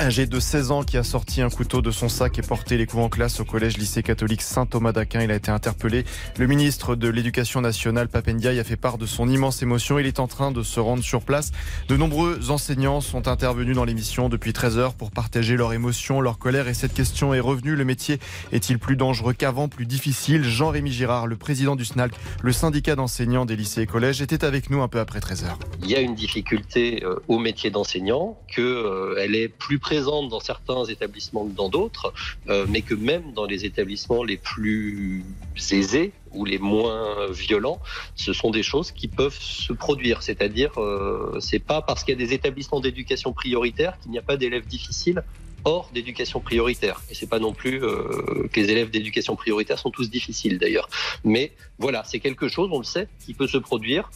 âgé de 16 ans qui a sorti un couteau de son sac et porté les coups en classe au collège lycée catholique Saint-Thomas d'Aquin. Il a été interpellé. Le ministre de l'Éducation nationale, Papendiaï, a fait part de son immense émotion. Il est en train de se rendre sur place. De nombreux enseignants sont intervenus dans l'émission depuis 13 heures pour partager leur émotion, leur colère et cette question est revenue. Le métier est-il plus dangereux qu'avant, plus difficile? Jean-Rémy Girard, le président du SNALC, le syndicat d'enseignants des lycées et collèges, était avec nous un peu après 13 heures. Il y a une difficulté euh, au métier d'enseignant, que euh, est plus présente dans certains établissements que dans d'autres, euh, mais que même dans les établissements les plus aisés ou les moins violents, ce sont des choses qui peuvent se produire. C'est-à-dire, euh, c'est pas parce qu'il y a des établissements d'éducation prioritaire qu'il n'y a pas d'élèves difficiles hors d'éducation prioritaire. Et c'est pas non plus euh, que les élèves d'éducation prioritaire sont tous difficiles d'ailleurs. Mais voilà, c'est quelque chose, on le sait, qui peut se produire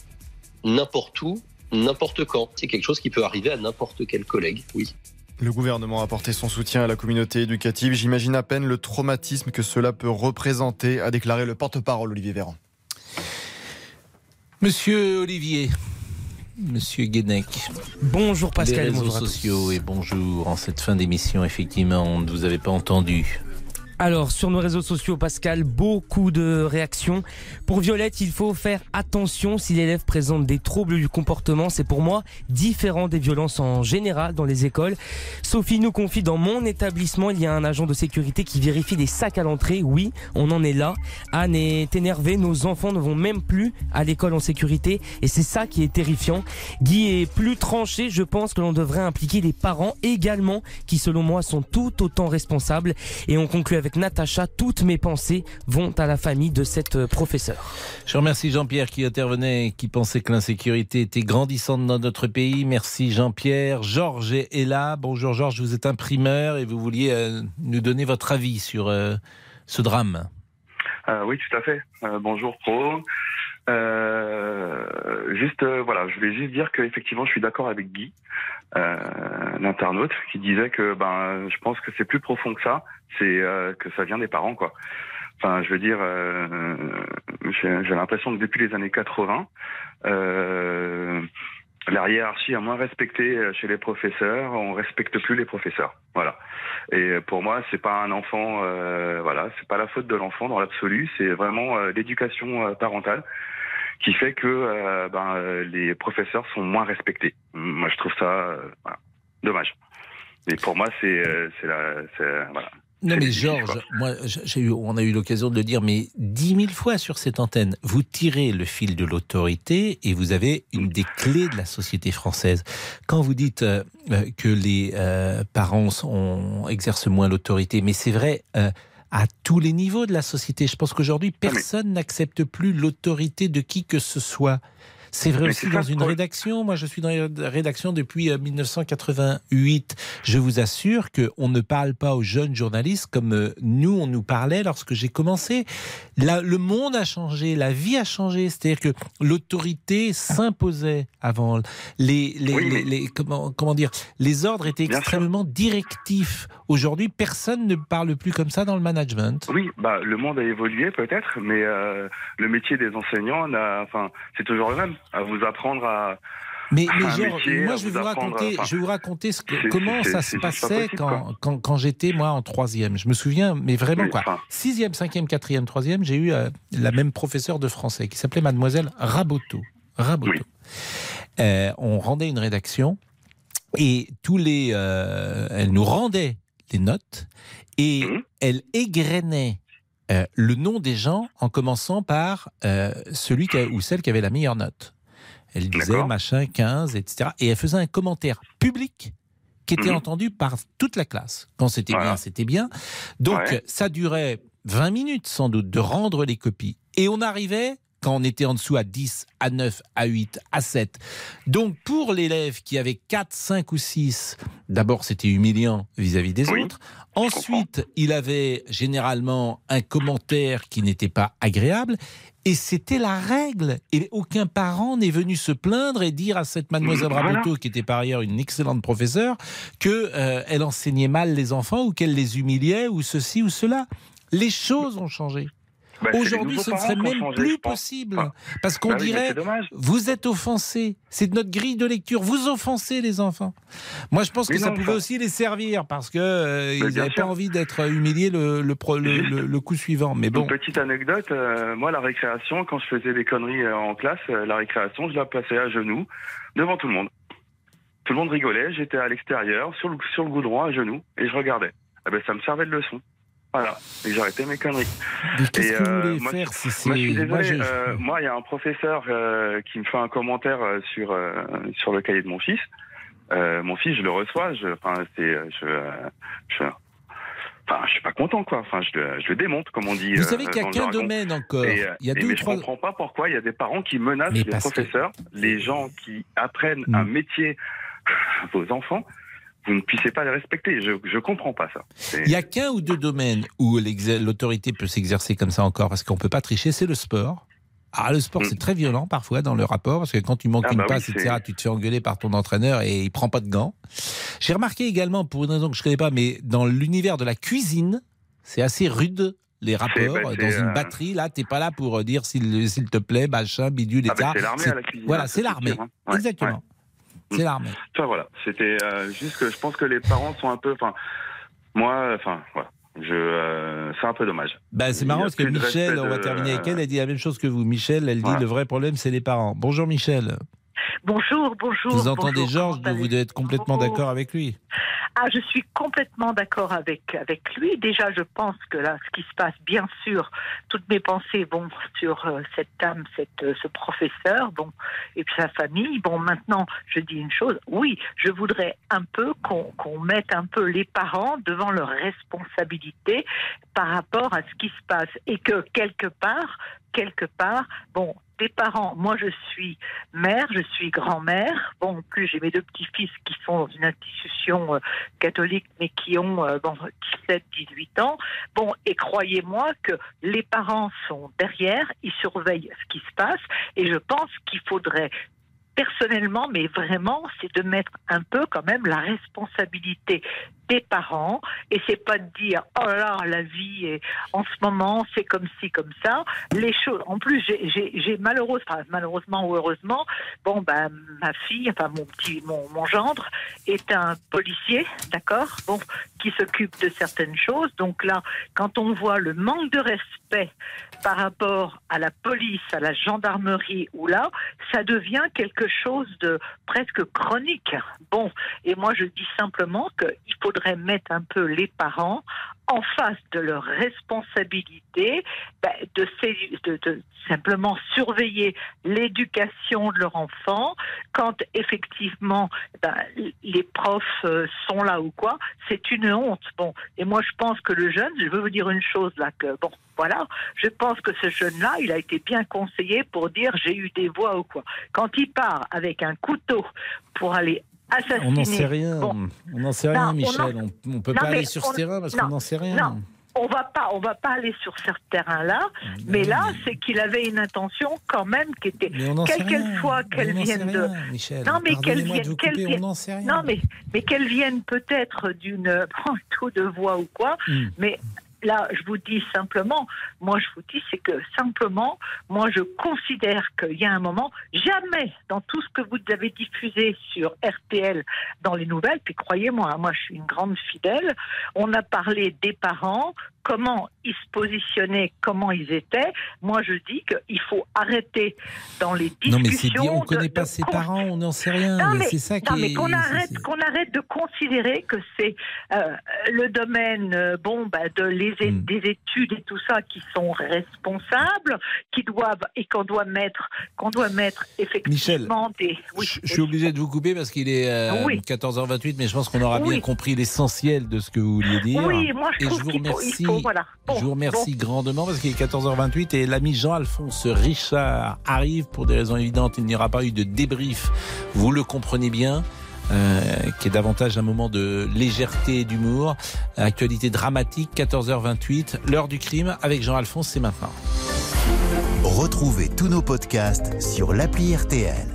n'importe où, n'importe quand. C'est quelque chose qui peut arriver à n'importe quel collègue, oui. Le gouvernement a apporté son soutien à la communauté éducative. J'imagine à peine le traumatisme que cela peut représenter, a déclaré le porte-parole Olivier Véran. Monsieur Olivier, Monsieur Guénec. Bonjour Pascal, Les réseaux sociaux et bonjour en cette fin d'émission. Effectivement, on ne vous avait pas entendu. Alors, sur nos réseaux sociaux, Pascal, beaucoup de réactions. Pour Violette, il faut faire attention si l'élève présente des troubles du comportement. C'est pour moi différent des violences en général dans les écoles. Sophie nous confie dans mon établissement, il y a un agent de sécurité qui vérifie des sacs à l'entrée. Oui, on en est là. Anne est énervée. Nos enfants ne vont même plus à l'école en sécurité. Et c'est ça qui est terrifiant. Guy est plus tranché. Je pense que l'on devrait impliquer les parents également, qui selon moi sont tout autant responsables. Et on conclut avec avec Natacha. Toutes mes pensées vont à la famille de cette euh, professeure. Je remercie Jean-Pierre qui intervenait et qui pensait que l'insécurité était grandissante dans notre pays. Merci Jean-Pierre. Georges est là. Bonjour Georges, vous êtes imprimeur et vous vouliez euh, nous donner votre avis sur euh, ce drame. Euh, oui, tout à fait. Euh, bonjour Pro. Euh, juste, euh, voilà, je voulais juste dire qu'effectivement, je suis d'accord avec Guy, euh, l'internaute, qui disait que ben, je pense que c'est plus profond que ça. C'est euh, que ça vient des parents, quoi. Enfin, je veux dire, euh, j'ai l'impression que depuis les années 80, euh, la hiérarchie a moins respecté euh, chez les professeurs. On respecte plus les professeurs. Voilà. Et pour moi, c'est pas un enfant. Euh, voilà, c'est pas la faute de l'enfant dans l'absolu. C'est vraiment euh, l'éducation euh, parentale qui fait que euh, ben, euh, les professeurs sont moins respectés. Moi, je trouve ça euh, voilà, dommage. Et pour moi, c'est la voilà. Non mais Georges, moi, eu, on a eu l'occasion de le dire, mais dix mille fois sur cette antenne, vous tirez le fil de l'autorité et vous avez une des clés de la société française. Quand vous dites euh, que les euh, parents sont, exercent moins l'autorité, mais c'est vrai euh, à tous les niveaux de la société. Je pense qu'aujourd'hui, personne n'accepte plus l'autorité de qui que ce soit. C'est vrai Mais aussi dans une rédaction. Moi, je suis dans la rédaction depuis euh, 1988. Je vous assure qu'on ne parle pas aux jeunes journalistes comme euh, nous, on nous parlait lorsque j'ai commencé. La- le monde a changé, la vie a changé. C'est-à-dire que l'autorité s'imposait avant. Les, les, les- les- comment, comment dire Les ordres étaient extrêmement directifs. Aujourd'hui, personne ne parle plus comme ça dans le management. Oui, bah le monde a évolué peut-être, mais euh, le métier des enseignants, n'a- enfin, c'est toujours le même. À vous apprendre à. Mais, métier, moi je vais vous raconter, enfin, je vais vous raconter ce que, c'est- comment ça se passait possible, quand, quoi. quand, quand j'étais moi en troisième. Je me souviens, mais vraiment quoi. Sixième, cinquième, quatrième, troisième, j'ai eu euh, la même professeure de français qui s'appelait Mademoiselle Raboteau. Raboteau. Euh, on rendait une rédaction et tous les, euh, elle nous rendait les notes et Mmh. elle égrenait euh, le nom des gens en commençant par euh, celui qui a- ou celle qui avait la meilleure note. Elle disait machin 15, etc. Et elle faisait un commentaire public qui était Mhm. entendu par toute la classe. Quand c'était bien, c'était bien. Donc Ouais. ça durait 20 minutes sans doute de rendre les copies. Et on arrivait quand on était en dessous à 10, à 9, à 8, à 7. Donc pour l'élève qui avait 4, 5 ou 6, d'abord c'était humiliant vis-à-vis des autres. Ensuite, il avait généralement un commentaire qui n'était pas agréable. Et c'était la règle. Et aucun parent n'est venu se plaindre et dire à cette mademoiselle Voilà. Raboteau, qui était par ailleurs une excellente professeure, que euh, elle enseignait mal les enfants ou qu'elle les humiliait ou ceci ou cela. Les choses ont changé. Bah, Aujourd'hui, ce ne serait même changé, plus possible. Ah. Parce qu'on Bah dirait, vous êtes offensés. C'est notre grille de lecture. Vous offensez les enfants. Moi, je pense Mais que ça pouvait ça- aussi les servir parce que euh, n'avaient pas envie d'être humiliés le, le, pro- le, le- le coup suivant. Mais bon. Une petite anecdote, euh, moi la récréation, quand je faisais des conneries euh, en classe, euh, la récréation, je la passais à genoux devant tout le monde. Tout le monde rigolait, j'étais à l'extérieur, sur le, sur le goudron, à genoux, et je regardais. Eh ben, ça me servait de leçon. Voilà, et j'arrêtais mes conneries. Mais qu'est-ce que vous euh, voulez moi, faire je- si c'est- Moi, je suis désolé. moi, je- euh, moi, il y a un professeur euh, qui me fait un commentaire euh, sur euh, sur le cahier de mon fils. Euh, mon fils, je le reçois. Je, enfin, c'est, euh, je, euh, je, enfin, je suis pas content, quoi. Enfin, je, le- je le démonte, comme on dit. Vous euh, savez qu'il y a qu'un domaine encore. Et, euh, Il y a et deux ou mais trois- je comprends pas pourquoi il y a des parents qui menacent Mais les que- professeurs, les gens qui apprennent un métier à vos enfants. Vous ne puissiez pas les respecter. Je, je comprends pas ça. Il y a qu'un ou deux domaines où l'autorité peut s'exercer comme ça encore, parce qu'on peut pas tricher, c'est le sport. Ah, le sport, c'est très violent parfois dans le rapport, parce que quand tu manques Mm. Ah une bah oui, passe, etc., tu te fais engueuler par ton entraîneur et il prend pas de gants. J'ai remarqué également, pour une raison que je connais pas, mais dans l'univers de la cuisine, c'est assez rude. Les rapports bah, dans une euh, batterie, là, t'es pas là pour dire s'il te plaît, machin, bidule, Ah bah, etc. c'est l'armée à la cuisine, Voilà, hein, c'est l'armée. hein. Ouais, Exactement. ouais. C'est l'armée. Enfin voilà, c'était euh, juste que je pense que les parents sont un peu, enfin, moi, enfin, voilà, je, euh, c'est un peu dommage. Bah, c'est marrant parce que Michel, on va de- terminer avec elle, elle dit la même chose que vous. Michel, elle dit Voilà. le vrai problème, c'est les parents. Bonjour Michel. Bonjour, bonjour. Vous entendez Georges, vous devez être complètement d'accord avec lui. Ah, je suis complètement d'accord avec avec lui. Déjà, je pense que là, ce qui se passe, bien sûr, toutes mes pensées vont sur euh, cette dame, cette, euh, ce professeur, bon, et puis sa famille. Bon, maintenant, je dis une chose. Oui, je voudrais un peu qu'on qu'on mette un peu les parents devant leurs responsabilités par rapport à ce qui se passe et que quelque part, quelque part, bon, des parents, moi je suis mère, je suis grand-mère, bon, en plus j'ai mes deux petits-fils qui sont dans une institution euh, catholique mais qui ont euh, bon, 17, 18 ans, bon, et croyez-moi que les parents sont derrière, ils surveillent ce qui se passe et je pense qu'il faudrait personnellement, mais vraiment, c'est de mettre un peu quand même la responsabilité des parents et c'est pas de dire oh là la vie est en ce moment c'est comme ci comme ça. Les choses en plus j'ai- malheureusement malheureusement ou heureusement bon ben ma fille enfin mon petit mon, mon gendre est un policier d'accord bon qui s'occupe de certaines choses. Donc là quand on voit le manque de respect par rapport à la police à la gendarmerie ou là ça devient quelque chose de presque chronique. Bon et moi je dis simplement qu'il faudrait mettre un peu les parents en face de leur responsabilité, ben, de, simplement surveiller l'éducation de leur enfant quand effectivement ben, les profs euh, sont là ou quoi, c'est une honte. Bon, et moi je pense que le jeune, je veux vous dire une chose là que bon, voilà, je pense que ce jeune-là, il a été bien conseillé pour dire j'ai eu des voix ou quoi. Quand il part avec un couteau pour aller On n'en sait rien. bon, on n'en sait rien, Michel. On ne peut Non, pas aller sur on- ce terrain parce qu'on n'en sait rien. Non, on va pas, on va pas aller sur ce terrain-là. Mais là, c'est qu'il avait une intention quand même qui était, Mais on n'en sait quelle qu'elle rien. soit, qu'elle vienne de, Michel. non mais qu'elle vienne, qu'elle vienne- non mais mais qu'elle vienne peut-être d'une tout de voix ou quoi. Hmm. Mais là, je vous dis simplement, moi je vous dis, c'est que simplement, moi je considère qu'il y a un moment, jamais dans tout ce que vous avez diffusé sur RTL dans les nouvelles, puis croyez-moi, hein, moi je suis une grande fidèle, on a parlé des parents, comment ils se positionnaient, comment ils étaient. Moi je dis qu'il faut arrêter dans les discussions. Non, mais c'est dit, on ne de- connaît pas de ses con- parents, on n'en sait rien. non, mais, c'est est- qu'on arrête, qu'on arrête de considérer que c'est euh, le domaine, euh, bon, bah, de les Hmm. des études et tout ça qui sont responsables, qui doivent et qu'on doit mettre, qu'on doit mettre effectivement des. Oui, Je suis obligé de vous couper parce qu'il est euh, Oui. 14h28, mais je pense qu'on aura bien compris l'essentiel de ce que vous vouliez dire. Oui, moi, je et trouve je vous remercie. Faut, voilà. Bon, je vous remercie bon. grandement parce qu'il est 14h28 et l'ami Jean-Alphonse Richard arrive pour des raisons évidentes. Il n'y aura pas eu de débrief, vous le comprenez bien. euh, qui est davantage un moment de légèreté et d'humour. Actualité dramatique, 14h28, l'heure du crime avec Jean-Alphonse, c'est maintenant. Retrouvez tous nos podcasts sur l'appli RTL.